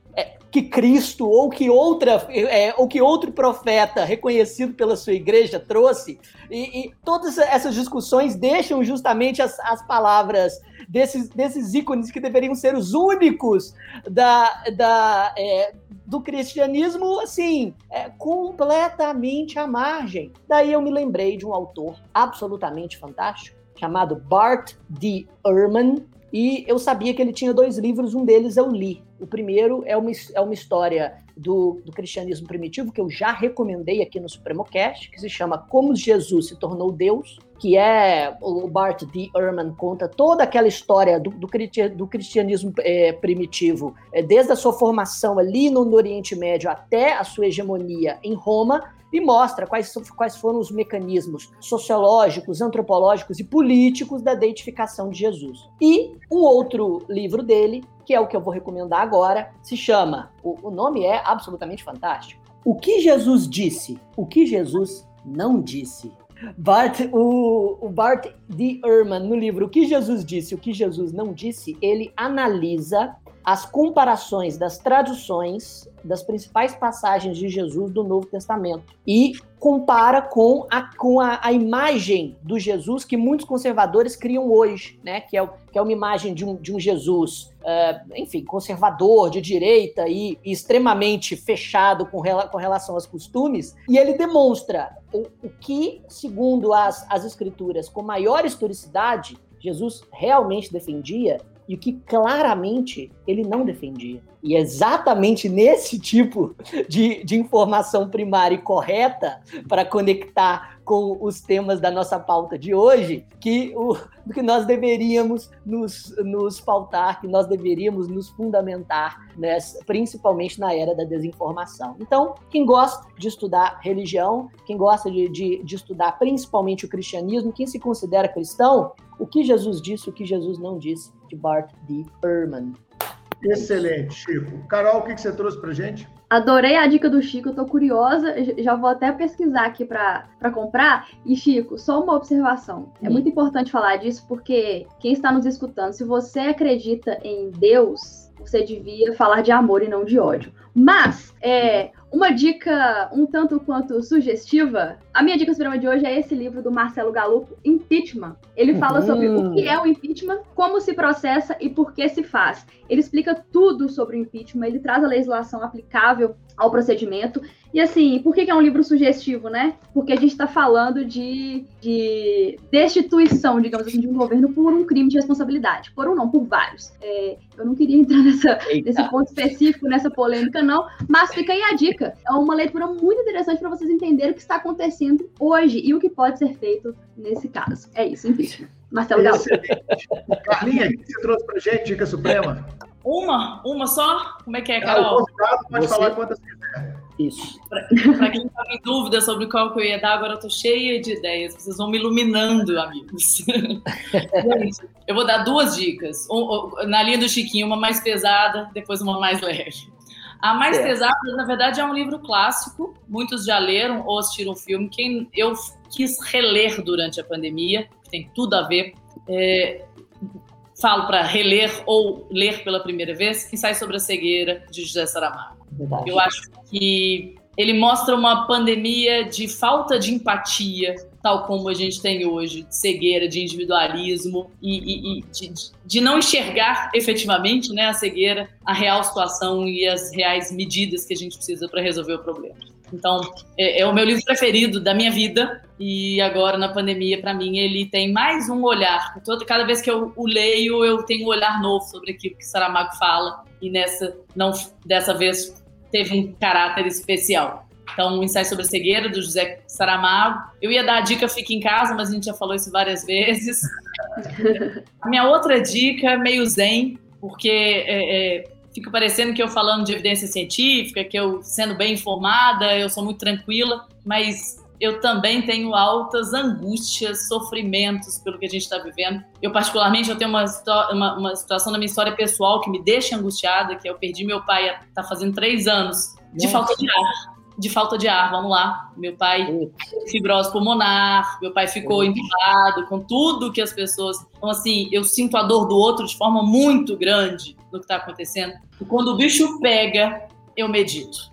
S2: que Cristo ou que outra é, ou que outro profeta reconhecido pela sua igreja trouxe e, e todas essas discussões deixam justamente as, as palavras desses, desses ícones que deveriam ser os únicos da, da, é, do cristianismo, assim, é, completamente à margem. Daí eu me lembrei de um autor absolutamente fantástico chamado Bart D. Ehrman, e eu sabia que ele tinha dois livros, um deles eu li. O primeiro é uma, é uma história do, do cristianismo primitivo, que eu já recomendei aqui no Supremo Cast, que se chama Como Jesus se Tornou Deus, que é o Bart D. Ehrman conta toda aquela história do, do, cristianismo é, primitivo, é, desde a sua formação ali no, no Oriente Médio até a sua hegemonia em Roma, e mostra quais, quais foram os mecanismos sociológicos, antropológicos e políticos da deitificação de Jesus. E um outro livro dele, que é o que eu vou recomendar agora, se chama, o, o nome é absolutamente fantástico, O que Jesus disse, o que Jesus não disse. Bart, o, o Bart D. Ehrman, no livro O que Jesus disse, o que Jesus não disse, ele analisa as comparações das traduções das principais passagens de Jesus do Novo Testamento e compara com a, com a, a, imagem do Jesus que muitos conservadores criam hoje, né? Que é, que é uma imagem de um, de um Jesus, uh, enfim, conservador, de direita e, e extremamente fechado com, rela, com relação aos costumes. E ele demonstra o, o que, segundo as, as escrituras, com maior historicidade, Jesus realmente defendia e o que claramente ele não defendia. E é exatamente nesse tipo de, de informação primária e correta para conectar com os temas da nossa pauta de hoje que, o, que nós deveríamos nos, nos pautar, que nós deveríamos nos fundamentar, nessa, principalmente na era da desinformação. Então, quem gosta de estudar religião, quem gosta de, de, de estudar principalmente o cristianismo, quem se considera cristão, o que Jesus disse, o que Jesus não disse, de Bart D. Ehrman.
S1: Excelente, Chico. Carol, o que você trouxe para gente?
S3: Adorei a dica do Chico, eu tô curiosa, já vou até pesquisar aqui para comprar. E, Chico, só uma observação. É muito importante falar disso porque quem está nos escutando, se você acredita em Deus, você devia falar de amor e não de ódio. Mas, é, uma dica um tanto quanto sugestiva, a minha dica suprema de hoje é esse livro do Marcelo Galupo, Impeachment. Ele fala uhum. sobre o que é o impeachment, como se processa e por que se faz. Ele explica tudo sobre o impeachment, ele traz a legislação aplicável ao procedimento. E assim, por que, é um livro sugestivo, né? Porque a gente está falando de, de destituição, digamos assim, de um governo por um crime de responsabilidade. Por um não, por vários. É, eu não queria entrar nessa, nesse ponto específico, nessa polêmica, não, mas fica aí a dica. É uma leitura muito interessante para vocês entenderem o que está acontecendo hoje e o que pode ser feito nesse caso. É isso, enfim. Marcelo Galo.
S1: Carlinha, o que você trouxe para gente, Dica Suprema?
S4: Uma? Uma só? Como é que é, Carol?
S1: Ah, o convidado pode você... falar quantas quiser.
S2: Isso.
S4: Para quem estava em dúvida sobre qual que eu ia dar, agora eu estou cheia de ideias. Vocês vão me iluminando, amigos. eu vou dar duas dicas. Na linha do Chiquinho, uma mais pesada, depois uma mais leve. A mais é. pesada, na verdade, é um livro clássico. Muitos já leram ou assistiram o filme. Quem eu quis reler durante a pandemia, tem tudo a ver. É, falo para reler ou ler pela primeira vez, que sai sobre a cegueira de José Saramago. Verdade. Eu acho que ele mostra uma pandemia de falta de empatia, tal como a gente tem hoje, de cegueira, de individualismo e, e, e de, de, não enxergar efetivamente né, a cegueira, a real situação e as reais medidas que a gente precisa para resolver o problema. Então, é, é, o meu livro preferido da minha vida e agora na pandemia, para mim, ele tem mais um olhar. Todo, cada vez que eu o leio, eu tenho um olhar novo sobre aquilo que Saramago fala e nessa, não, dessa vez, teve um caráter especial. Então, um ensaio sobre a cegueira do José Saramago. Eu ia dar a dica Fique em Casa, mas a gente já falou isso várias vezes. a minha outra dica é meio zen, porque é, é, fica parecendo que eu falando de evidência científica, que eu sendo bem informada, eu sou muito tranquila, mas eu também tenho altas angústias, sofrimentos pelo que a gente está vivendo. Eu, particularmente, eu tenho uma, uma, uma, situação na minha história pessoal que me deixa angustiada, que eu perdi meu pai, está fazendo três anos, de Nossa. falta de ar. De falta de ar, vamos lá. Meu pai, fibrose pulmonar, meu pai ficou entubado, com tudo que as pessoas. Então, assim, eu sinto a dor do outro de forma muito grande no que está acontecendo. E quando o bicho pega, eu medito.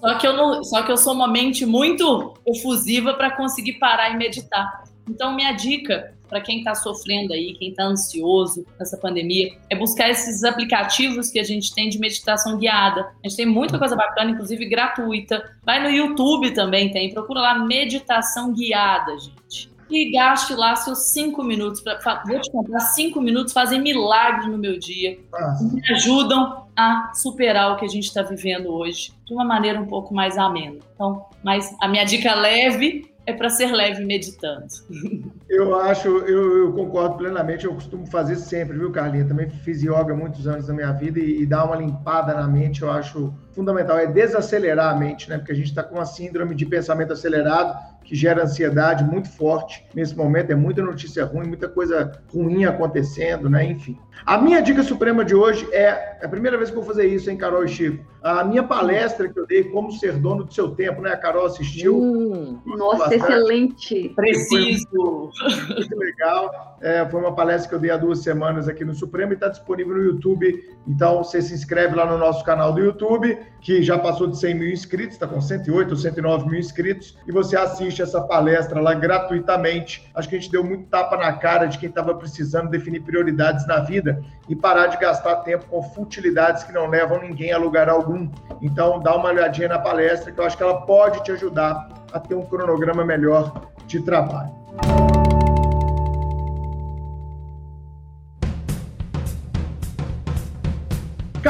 S4: Só que eu não, só que eu sou uma mente muito efusiva para conseguir parar e meditar. Então minha dica para quem está sofrendo aí, quem está ansioso nessa pandemia, é buscar esses aplicativos que a gente tem de meditação guiada. A gente tem muita coisa bacana, inclusive gratuita. Vai no YouTube também tem, procura lá meditação guiada, gente e gaste lá seus cinco minutos. Pra, vou te contar, cinco minutos fazem milagres no meu dia. Ah. Me ajudam a superar o que a gente está vivendo hoje de uma maneira um pouco mais amena. Então, mas a minha dica leve é para ser leve meditando.
S1: Eu acho, eu, eu, concordo plenamente, eu costumo fazer sempre, viu, Carlinha? Também fiz yoga muitos anos da minha vida e, e dar uma limpada na mente, eu acho fundamental, é desacelerar a mente, né? Porque a gente está com uma síndrome de pensamento acelerado, que gera ansiedade muito forte nesse momento. É muita notícia ruim, muita coisa ruim acontecendo, né? Enfim. A minha dica suprema de hoje é, é a primeira vez que eu vou fazer isso, hein, Carol e Chico? A minha palestra que eu dei, Como Ser Dono do Seu Tempo, né? A Carol assistiu.
S3: Hum, nossa, excelente.
S4: Preciso.
S1: Muito legal. É, foi uma palestra que eu dei há duas semanas aqui no Supremo e está disponível no YouTube. Então, você se inscreve lá no nosso canal do YouTube, que já passou de 100 mil inscritos, está com 108 ou 109 mil inscritos, e você assiste essa palestra lá gratuitamente. Acho que a gente deu muito tapa na cara de quem estava precisando definir prioridades na vida e parar de gastar tempo com futilidades que não levam ninguém a lugar algum. Então, dá uma olhadinha na palestra, que eu acho que ela pode te ajudar a ter um cronograma melhor de trabalho.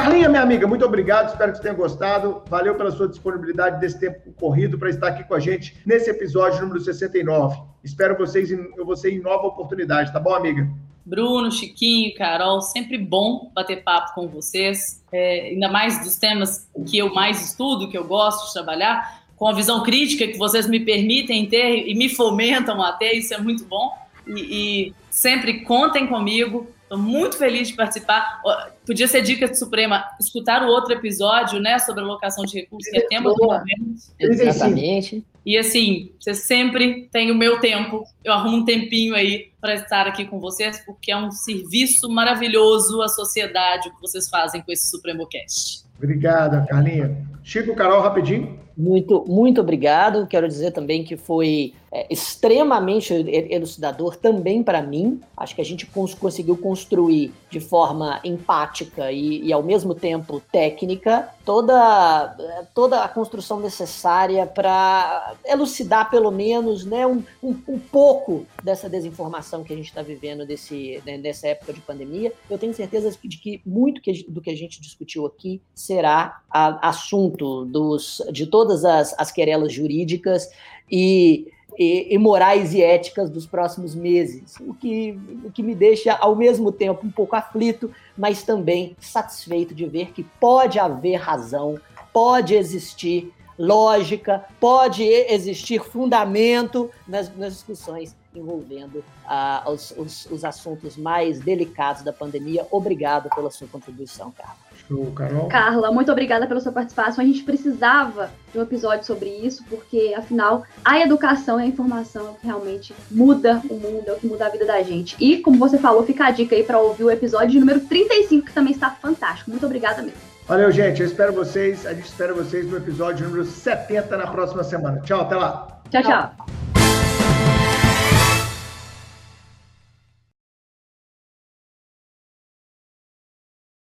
S1: Carlinha, minha amiga, muito obrigado. Espero que você tenha gostado. Valeu pela sua disponibilidade desse tempo corrido para estar aqui com a gente nesse episódio número 69. Espero vocês em, você em nova oportunidade, tá bom, amiga?
S4: Bruno, Chiquinho, Carol, sempre bom bater papo com vocês, é, ainda mais dos temas que eu mais estudo, que eu gosto de trabalhar, com a visão crítica que vocês me permitem ter e me fomentam a ter, isso é muito bom. E, e sempre contem comigo, Estou muito feliz de participar. Podia ser dica de Suprema, escutar o outro episódio, né, sobre alocação de recursos, que é tema do momento.
S2: Exatamente.
S4: E assim, você sempre tem o meu tempo. Eu arrumo um tempinho aí para estar aqui com vocês, porque é um serviço maravilhoso à sociedade que vocês fazem com esse Supremo Cast.
S1: Obrigada, Carlinha. Chico, Carol, rapidinho.
S2: Muito, muito obrigado. Quero dizer também que foi é, extremamente elucidador também para mim. Acho que a gente cons conseguiu construir de forma empática e, e, ao mesmo tempo técnica toda, toda a construção necessária para elucidar pelo menos né, um, um, um, pouco dessa desinformação que a gente está vivendo desse, né, nessa época de pandemia. Eu tenho certeza de que muito que, do que a gente discutiu aqui será a, assunto dos, de todas as, as querelas jurídicas e e, e, morais e éticas dos próximos meses, o que, o que me deixa ao mesmo tempo um pouco aflito, mas também satisfeito de ver que pode haver razão, pode existir lógica, pode existir fundamento nas, nas discussões envolvendo uh, os, os, os assuntos mais delicados da pandemia. Obrigado pela sua contribuição, Carla.
S3: Show, Carol. Carla, muito obrigada pela sua participação. A gente precisava de um episódio sobre isso, porque, afinal, a educação e a informação é o que realmente muda o mundo, é o que muda a vida da gente. E, como você falou, fica a dica aí para ouvir o episódio número 35, que também está fantástico. Muito obrigada mesmo.
S1: Valeu, gente. Eu espero vocês. A gente espera vocês no episódio número 70 na próxima semana. Tchau, até lá.
S3: tchau. tchau. tchau.